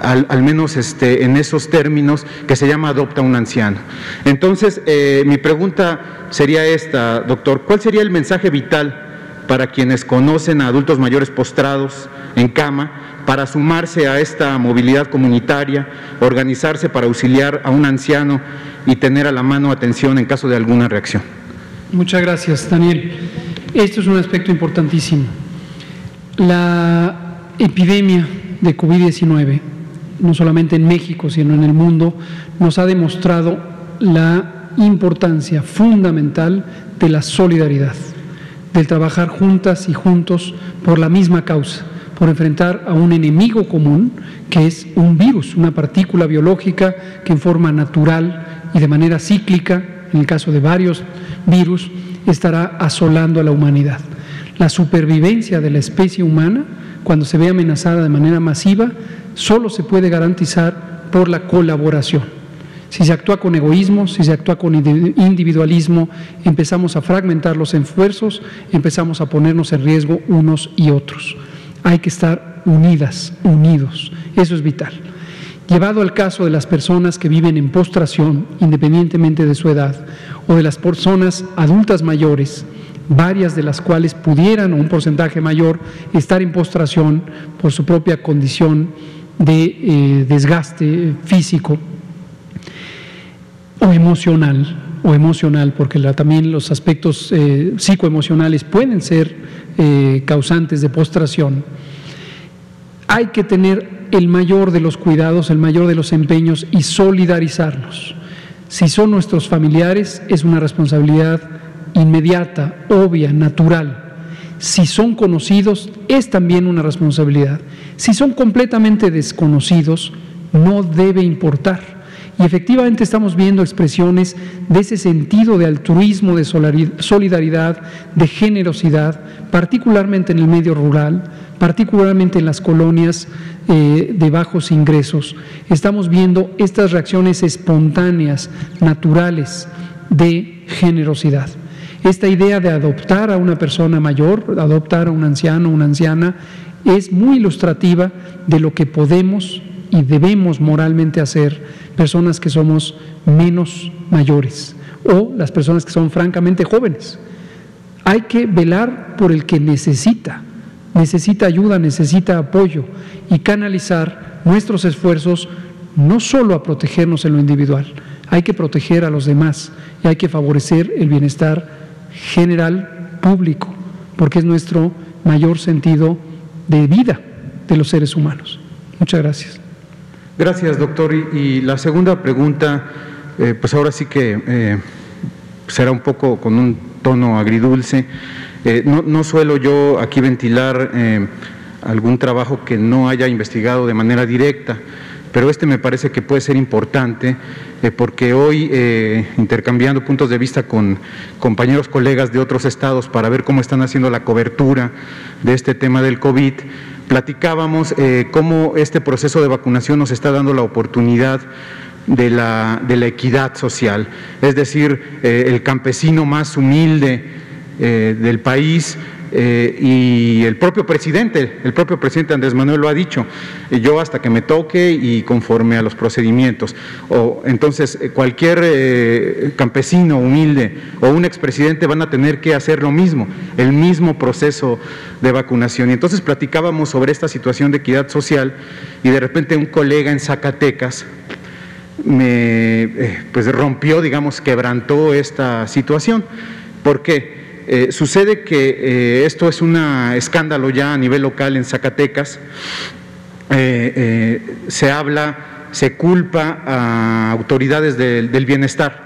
al, menos este, en esos términos, que se llama adopta un anciano. Entonces, eh, mi pregunta sería esta, doctor, ¿cuál sería el mensaje vital para quienes conocen a adultos mayores postrados en cama para sumarse a esta movilidad comunitaria, organizarse para auxiliar a un anciano y tener a la mano atención en caso de alguna reacción? Muchas gracias, Daniel. Esto es un aspecto importantísimo. La epidemia de COVID-19 no solamente en México, sino en el mundo, nos ha demostrado la importancia fundamental de la solidaridad, del trabajar juntas y juntos por la misma causa, por enfrentar a un enemigo común que es un virus, una partícula biológica que en forma natural y de manera cíclica, en el caso de varios virus, estará asolando a la humanidad. La supervivencia de la especie humana, cuando se ve amenazada de manera masiva, solo se puede garantizar por la colaboración. Si se actúa con egoísmo, si se actúa con individualismo, empezamos a fragmentar los esfuerzos, empezamos a ponernos en riesgo unos y otros. Hay que estar unidas, unidos. Eso es vital. Llevado al caso de las personas que viven en postración, independientemente de su edad, o de las personas adultas mayores, varias de las cuales pudieran, o un porcentaje mayor, estar en postración por su propia condición de eh, desgaste físico o emocional, o emocional, porque también los aspectos eh, psicoemocionales pueden ser eh, causantes de postración, hay que tener el mayor de los cuidados, el mayor de los empeños y solidarizarnos. Si son nuestros familiares, es una responsabilidad inmediata, obvia, natural si son conocidos, es también una responsabilidad. Si son completamente desconocidos, no debe importar. Y efectivamente estamos viendo expresiones de ese sentido de altruismo, de solidaridad, de generosidad, particularmente en el medio rural, particularmente en las colonias eh, de bajos ingresos. Estamos viendo estas reacciones espontáneas, naturales, de generosidad. Esta idea de adoptar a una persona mayor, adoptar a un anciano, una anciana, es muy ilustrativa de lo que podemos y debemos moralmente hacer personas que somos menos mayores o las personas que son francamente jóvenes. Hay que velar por el que necesita, necesita ayuda, necesita apoyo y canalizar nuestros esfuerzos no solo a protegernos en lo individual, hay que proteger a los demás y hay que favorecer el bienestar general público, porque es nuestro mayor sentido de vida de los seres humanos. Muchas gracias. Gracias, doctor. Y, la segunda pregunta, eh, pues ahora sí que eh, será un poco con un tono agridulce. Eh, no, no, suelo yo aquí ventilar algún trabajo que no haya investigado de manera directa, pero este me parece que puede ser importante eh, porque hoy, eh, intercambiando puntos de vista con compañeros, colegas de otros estados para ver cómo están haciendo la cobertura de este tema del COVID, platicábamos eh, cómo este proceso de vacunación nos está dando la oportunidad de la, de la equidad social, es decir, eh, el campesino más humilde eh, del país eh, y el propio presidente, el propio presidente Andrés Manuel lo ha dicho, yo hasta que me toque y conforme a los procedimientos. O, entonces, cualquier campesino humilde o un expresidente van a tener que hacer lo mismo, el mismo proceso de vacunación. Y entonces platicábamos sobre esta situación de equidad social y de repente un colega en Zacatecas, me eh, pues rompió, digamos, quebrantó esta situación. ¿Por qué? Eh, sucede que eh, esto es un escándalo ya a nivel local en Zacatecas. se habla, se culpa a autoridades del bienestar,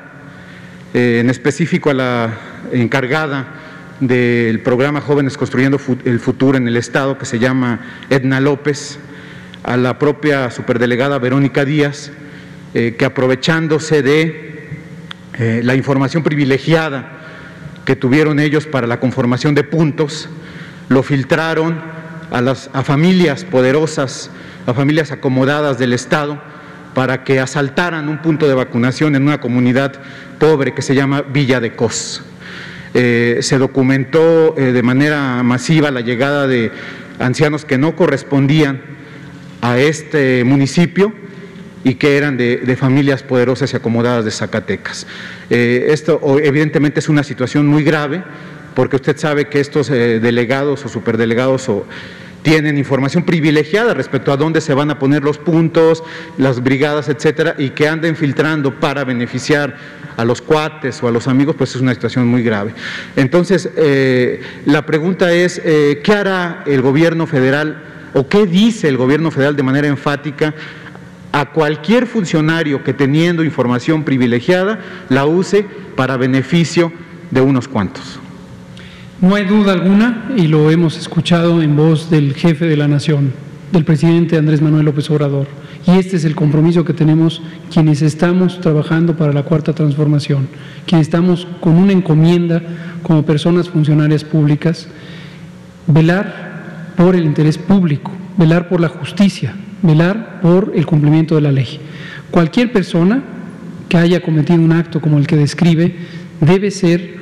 en específico a la encargada del programa Jóvenes Construyendo el Futuro en el Estado, que se llama Edna López, a la propia superdelegada Verónica Díaz, eh, que aprovechándose de eh, la información privilegiada que tuvieron ellos para la conformación de puntos, lo filtraron a, familias poderosas, a familias acomodadas del Estado, para que asaltaran un punto de vacunación en una comunidad pobre que se llama Villa de Cos. Eh, se documentó de manera masiva la llegada de ancianos que no correspondían a este municipio y que eran de, familias poderosas y acomodadas de Zacatecas. Eh, esto evidentemente es una situación muy grave porque usted sabe que estos eh, delegados o superdelegados tienen información privilegiada respecto a dónde se van a poner los puntos, las brigadas, etcétera, y que anden filtrando para beneficiar a los cuates o a los amigos, pues es una situación muy grave. Entonces, eh, la pregunta es, ¿qué hará el gobierno federal o qué dice el gobierno federal de manera enfática a cualquier funcionario que teniendo información privilegiada la use para beneficio de unos cuantos. No hay duda alguna, y lo hemos escuchado en voz del jefe de la Nación, del presidente Andrés Manuel López Obrador, y este es el compromiso que tenemos quienes estamos trabajando para la cuarta transformación, quienes estamos con una encomienda como personas funcionarias públicas, velar por el interés público, velar por la justicia, velar por el cumplimiento de la ley. Cualquier persona que haya cometido un acto como el que describe debe ser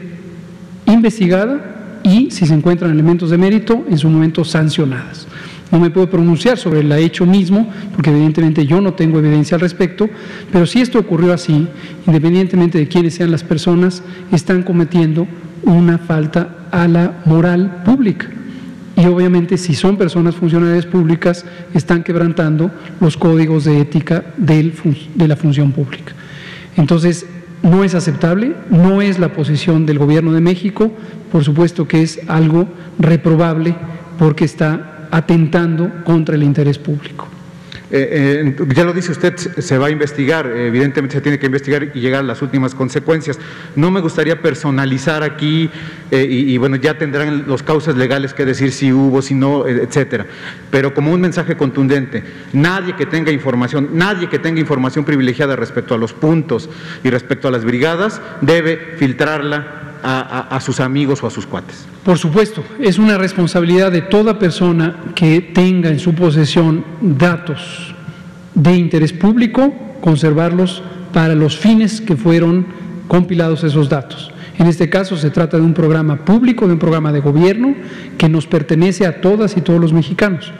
investigada y, si se encuentran elementos de mérito, en su momento sancionadas. No me puedo pronunciar sobre el hecho mismo, porque evidentemente yo no tengo evidencia al respecto, pero si esto ocurrió así, independientemente de quiénes sean las personas, están cometiendo una falta a la moral pública y obviamente si son personas funcionarias públicas están quebrantando los códigos de ética de la función pública. Entonces, no es aceptable, no es la posición del Gobierno de México, por supuesto que es algo reprobable porque está atentando contra el interés público. Eh, eh, ya lo dice usted, se va a investigar, evidentemente se tiene que investigar y llegar a las últimas consecuencias. No me gustaría personalizar aquí eh, y, bueno, ya tendrán los causas legales que decir si hubo, si no, etcétera. Pero como un mensaje contundente, nadie que tenga información, nadie que tenga información privilegiada respecto a los puntos y respecto a las brigadas debe filtrarla a, sus amigos o a sus cuates. Por supuesto, es una responsabilidad de toda persona que tenga en su posesión datos de interés público, conservarlos para los fines que fueron compilados esos datos. En este caso se trata de un programa público, de un programa de gobierno que nos pertenece a todas y todos los mexicanos.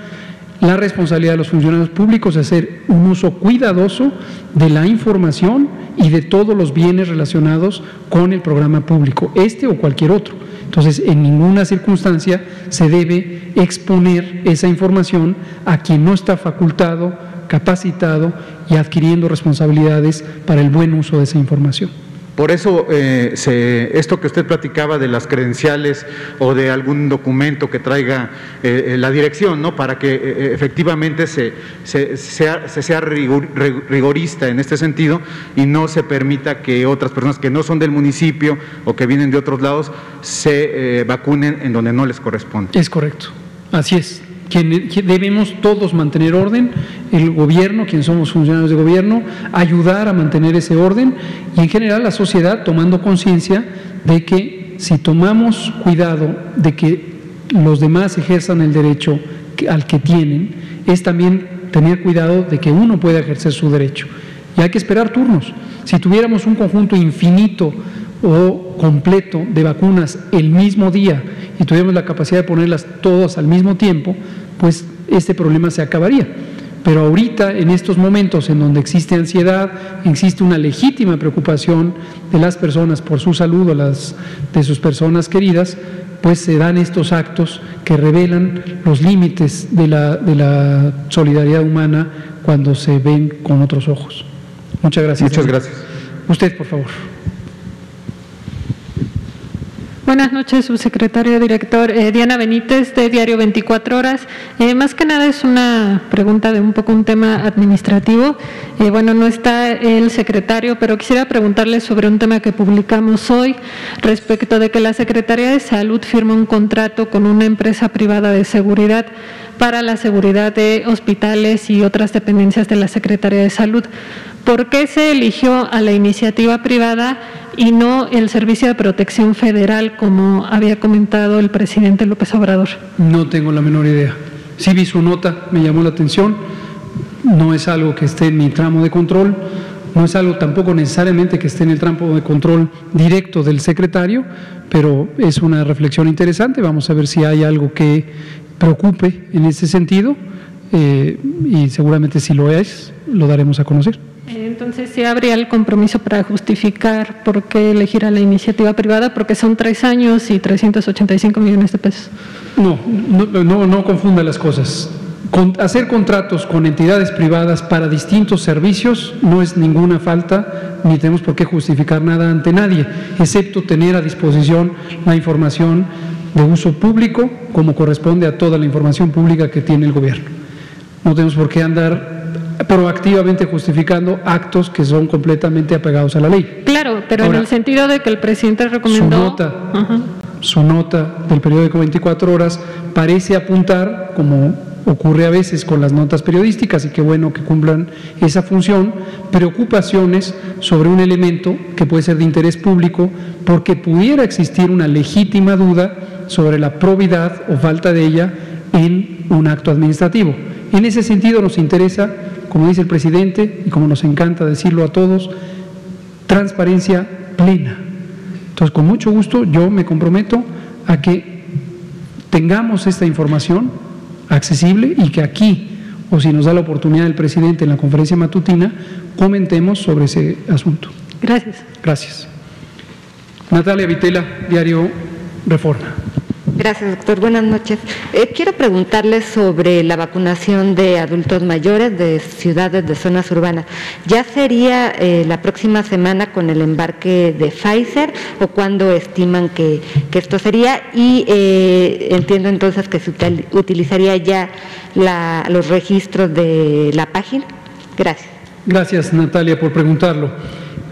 La responsabilidad de los funcionarios públicos es hacer un uso cuidadoso de la información y de todos los bienes relacionados con el programa público, este o cualquier otro. Entonces, en ninguna circunstancia se debe exponer esa información a quien no está facultado, capacitado y adquiriendo responsabilidades para el buen uso de esa información. Por eso, eh, esto que usted platicaba de las credenciales o de algún documento que traiga eh, eh, la dirección, ¿no? Para que efectivamente se, sea, rigorista en este sentido y no se permita que otras personas que no son del municipio o que vienen de otros lados se vacunen en donde no les corresponde. Es correcto, así es que debemos todos mantener orden, el gobierno, quien somos funcionarios de gobierno, ayudar a mantener ese orden y en general la sociedad tomando conciencia de que si tomamos cuidado de que los demás ejerzan el derecho al que tienen es también tener cuidado de que uno pueda ejercer su derecho. Y hay que esperar turnos. Si tuviéramos un conjunto infinito o completo de vacunas el mismo día y tuviéramos la capacidad de ponerlas todas al mismo tiempo, pues este problema se acabaría. Pero ahorita, en estos momentos en donde existe ansiedad, existe una legítima preocupación de las personas por su salud o las de sus personas queridas, pues se dan estos actos que revelan los límites de la, de la solidaridad humana cuando se ven con otros ojos. Muchas gracias. Muchas gracias. Usted, por favor. Buenas noches, subsecretario director. Eh, Diana Benítez, de Diario 24 Horas. Eh, más que nada es una pregunta de un poco un tema administrativo. Eh, bueno, no está el secretario, pero quisiera preguntarle sobre un tema que publicamos hoy respecto de que la Secretaría de Salud firma un contrato con una empresa privada de seguridad para la seguridad de hospitales y otras dependencias de la Secretaría de Salud. ¿Por qué se eligió a la iniciativa privada y no el Servicio de Protección Federal, como había comentado el presidente López Obrador? No tengo la menor idea. Sí vi su nota, me llamó la atención. No es algo que esté en mi tramo de control, no es algo tampoco necesariamente que esté en el tramo de control directo del secretario, pero es una reflexión interesante. Vamos a ver si hay algo que preocupe en ese sentido eh, y seguramente si lo es, lo daremos a conocer. Entonces, ¿sí habría el compromiso para justificar por qué elegir a la iniciativa privada? Porque son tres años y 385 millones de pesos. No, no, no, confunda las cosas. hacer contratos con entidades privadas para distintos servicios no es ninguna falta, ni tenemos por qué justificar nada ante nadie, excepto tener a disposición la información de uso público, como corresponde a toda la información pública que tiene el gobierno. No tenemos por qué andar proactivamente justificando actos que son completamente apegados a la ley. Claro, pero en el sentido de que el presidente recomendó... Su nota, su nota del periódico 24 horas parece apuntar, como ocurre a veces con las notas periodísticas, y qué bueno que cumplan esa función, preocupaciones sobre un elemento que puede ser de interés público porque pudiera existir una legítima duda sobre la probidad o falta de ella en un acto administrativo. En ese sentido nos interesa como dice el presidente y como nos encanta decirlo a todos, transparencia plena. Entonces, con mucho gusto yo me comprometo a que tengamos esta información accesible y que aquí, o si nos da la oportunidad el presidente en la conferencia matutina, comentemos sobre ese asunto. Gracias. Gracias. Natalia Vitela, Diario Reforma. Gracias, doctor. Buenas noches. Eh, quiero preguntarle sobre la vacunación de adultos mayores de ciudades, de zonas urbanas. ¿Ya sería eh, la próxima semana con el embarque de Pfizer o cuándo estiman que, esto sería? Y eh, entiendo entonces que se utilizaría ya los registros de la página. Gracias. Gracias, Natalia, por preguntarlo.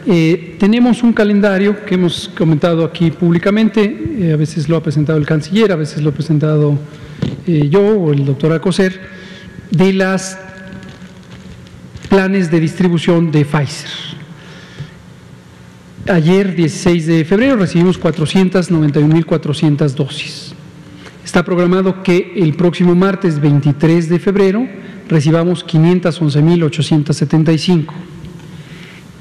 Eh, tenemos un calendario que hemos comentado aquí públicamente, eh, a veces lo ha presentado el canciller, a veces lo he presentado eh, yo o el doctor Acoser, de las planes de distribución de Pfizer. Ayer, 16 de febrero, recibimos 491.400 dosis. Está programado que el próximo martes 23 de febrero recibamos 511.875.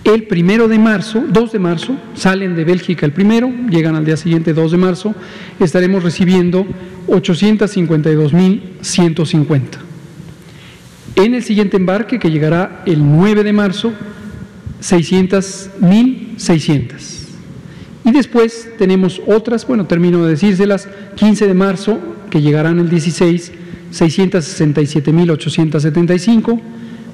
El primero de marzo, 2 de marzo, salen de Bélgica el primero, llegan al día siguiente, 2 de marzo, estaremos recibiendo 852.150. En el siguiente embarque, que llegará el 9 de marzo, 600.600. Y después tenemos otras, bueno, termino de decírselas, 15 de marzo, que llegarán el 16, 667.875.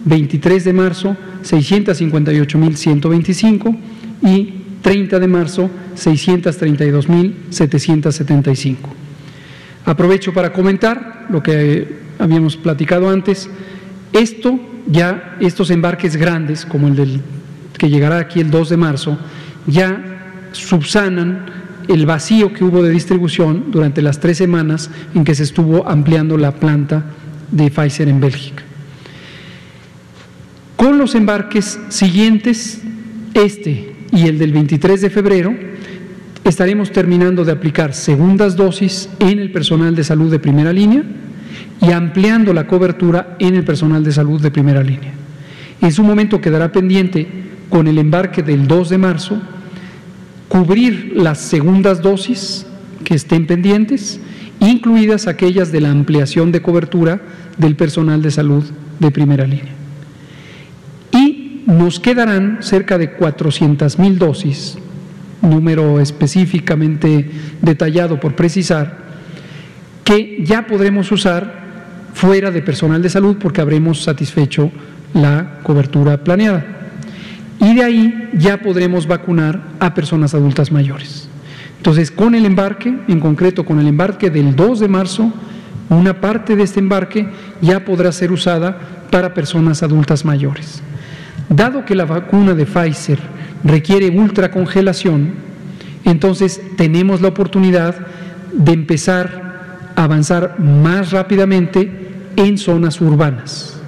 23 de marzo 658.125 y 30 de marzo 632.775. Aprovecho para comentar lo que habíamos platicado antes. Esto ya, estos embarques grandes, como el del que llegará aquí el 2 de marzo, ya subsanan el vacío que hubo de distribución durante las tres semanas en que se estuvo ampliando la planta de Pfizer en Bélgica. Con los embarques siguientes, este y el del 23 de febrero, estaremos terminando de aplicar segundas dosis en el personal de salud de primera línea y ampliando la cobertura en el personal de salud de primera línea. En su momento quedará pendiente, con el embarque del 2 de marzo, cubrir las segundas dosis que estén pendientes, incluidas aquellas de la ampliación de cobertura del personal de salud de primera línea. Nos quedarán cerca de 400 mil dosis, número específicamente detallado por precisar, que ya podremos usar fuera de personal de salud porque habremos satisfecho la cobertura planeada. Y de ahí ya podremos vacunar a personas adultas mayores. Entonces, con el embarque, en concreto con el embarque del 2 de marzo, una parte de este embarque ya podrá ser usada para personas adultas mayores. Dado que la vacuna de Pfizer requiere ultracongelación, entonces tenemos la oportunidad de empezar a avanzar más rápidamente en zonas urbanas.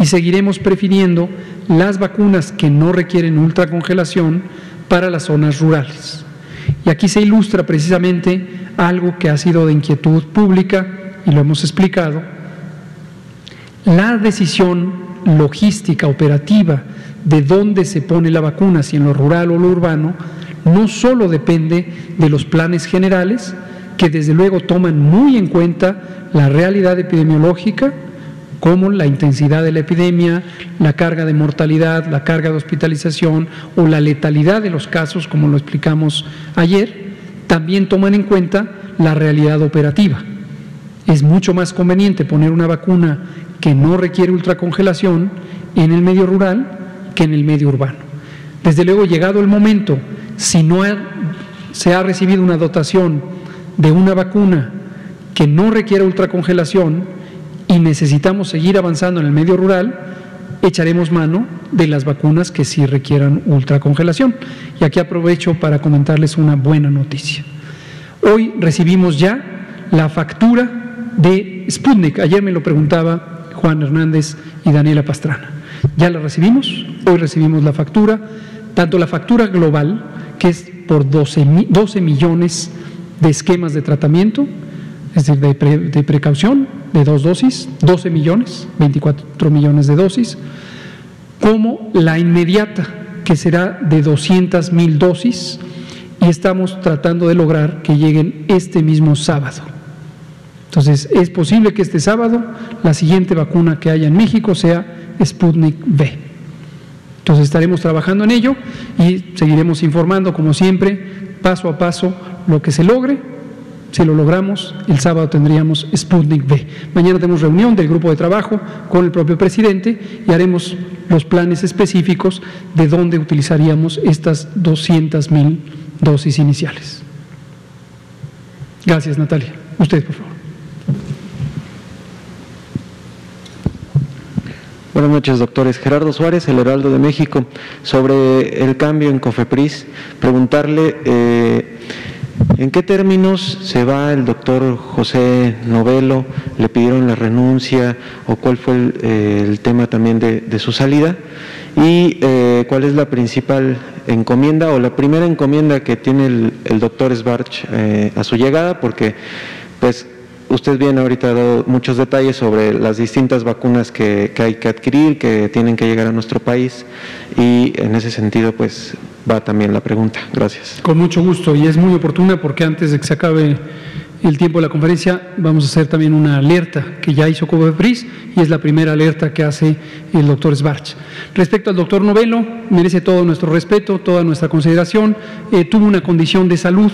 Y seguiremos prefiriendo las vacunas que no requieren ultracongelación para las zonas rurales. Y aquí se ilustra precisamente algo que ha sido de inquietud pública y lo hemos explicado. La decisión logística, operativa, de dónde se pone la vacuna, si en lo rural o lo urbano, no solo depende de los planes generales, que desde luego toman muy en cuenta la realidad epidemiológica, como la intensidad de la epidemia, la carga de mortalidad, la carga de hospitalización o la letalidad de los casos, como lo explicamos ayer, también toman en cuenta la realidad operativa. Es mucho más conveniente poner una vacuna que no requiere ultracongelación en el medio rural que en el medio urbano. Desde luego, llegado el momento, si no se ha recibido una dotación de una vacuna que no requiere ultracongelación, y necesitamos seguir avanzando en el medio rural, echaremos mano de las vacunas que sí requieran ultracongelación. Y aquí aprovecho para comentarles una buena noticia. Hoy recibimos ya la factura de Sputnik. Ayer me lo preguntaba Juan Hernández y Daniela Pastrana. Ya la recibimos, hoy recibimos la factura, tanto la factura global, que es por 12, 12 millones de esquemas de tratamiento, es decir, de, precaución, de dos dosis, 12 millones, 24 millones de dosis, como la inmediata, que será de 200 mil dosis, y estamos tratando de lograr que lleguen este mismo sábado. Entonces, es posible que este sábado la siguiente vacuna que haya en México sea Sputnik V. Entonces, estaremos trabajando en ello y seguiremos informando, como siempre, paso a paso, lo que se logre si lo logramos, el sábado tendríamos Sputnik V. Mañana tenemos reunión del grupo de trabajo con el propio presidente y haremos los planes específicos de dónde utilizaríamos estas 200 mil dosis iniciales. Gracias, Natalia. Usted, por favor. Buenas noches, doctores. Gerardo Suárez, el Heraldo de México. Sobre el cambio en COFEPRIS, preguntarle... Eh, ¿En qué términos se va el doctor José Novelo? ¿Le pidieron la renuncia o cuál fue el, eh, tema también de, su salida? ¿Y eh, cuál es la principal encomienda o la primera encomienda que tiene el, doctor Sbarch a su llegada? Porque pues usted bien ahorita ha dado muchos detalles sobre las distintas vacunas que, que hay que adquirir, que tienen que llegar a nuestro país y en ese sentido pues va también la pregunta. Gracias. Con mucho gusto y es muy oportuna porque antes de que se acabe el tiempo de la conferencia vamos a hacer también una alerta que ya hizo COBEPRIS y es la primera alerta que hace el doctor Sbarch. Respecto al doctor Novelo, merece todo nuestro respeto, toda nuestra consideración. Eh, tuvo una condición de salud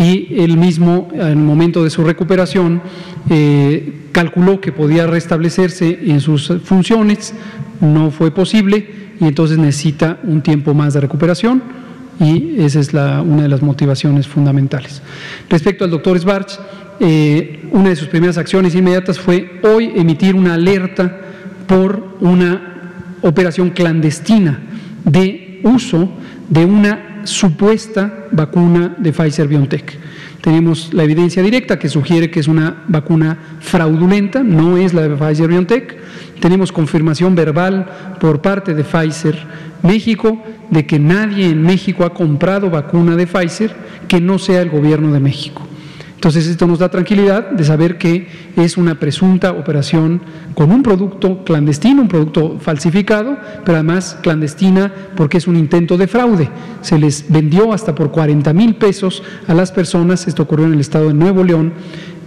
y él mismo, el momento de su recuperación, eh, calculó que podía restablecerse en sus funciones, no fue posible y entonces necesita un tiempo más de recuperación y esa es una de las motivaciones fundamentales. Respecto al doctor Sbarch, eh, una de sus primeras acciones inmediatas fue hoy emitir una alerta por una operación clandestina de uso de una supuesta vacuna de Pfizer BioNTech. Tenemos la evidencia directa que sugiere que es una vacuna fraudulenta, no es la de Pfizer BioNTech. Tenemos confirmación verbal por parte de Pfizer México de que nadie en México ha comprado vacuna de Pfizer que no sea el gobierno de México. Entonces esto nos da tranquilidad de saber que es una presunta operación con un producto clandestino, un producto falsificado, pero además clandestina porque es un intento de fraude. Se les vendió hasta por 40 mil pesos a las personas, esto ocurrió en el estado de Nuevo León,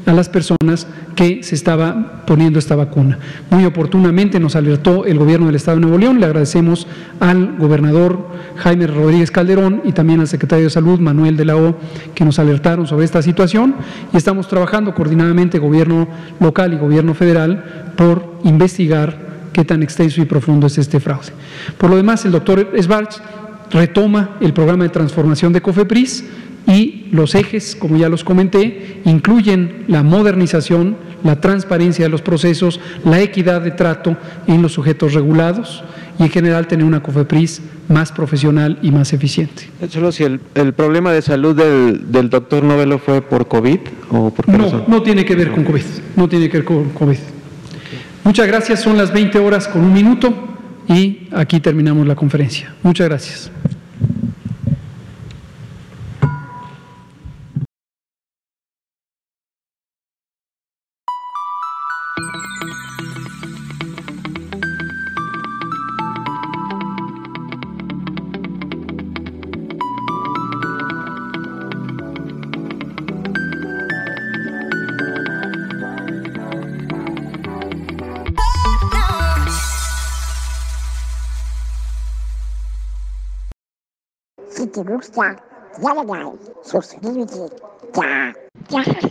a las personas que se estaba poniendo esta vacuna. Muy oportunamente nos alertó el gobierno del Estado de Nuevo León, le agradecemos al gobernador Jaime Rodríguez Calderón y también al secretario de Salud Manuel de la O que nos alertaron sobre esta situación y estamos trabajando coordinadamente gobierno local y gobierno federal por investigar qué tan extenso y profundo es este fraude. Por lo demás, el doctor Esbarch retoma el programa de transformación de COFEPRIS, y los ejes, como ya los comenté, incluyen la modernización, la transparencia de los procesos, la equidad de trato en los sujetos regulados y en general tener una COFEPRIS más profesional y más eficiente. Solo si el, problema de salud del, del, doctor Novelo fue por COVID o por qué No, no tiene que ver con COVID, no tiene que ver con COVID. Muchas gracias, son las 20 horas con un minuto y aquí terminamos la conferencia. Muchas gracias. Te gusta, dale like, suscríbete, ya, ya.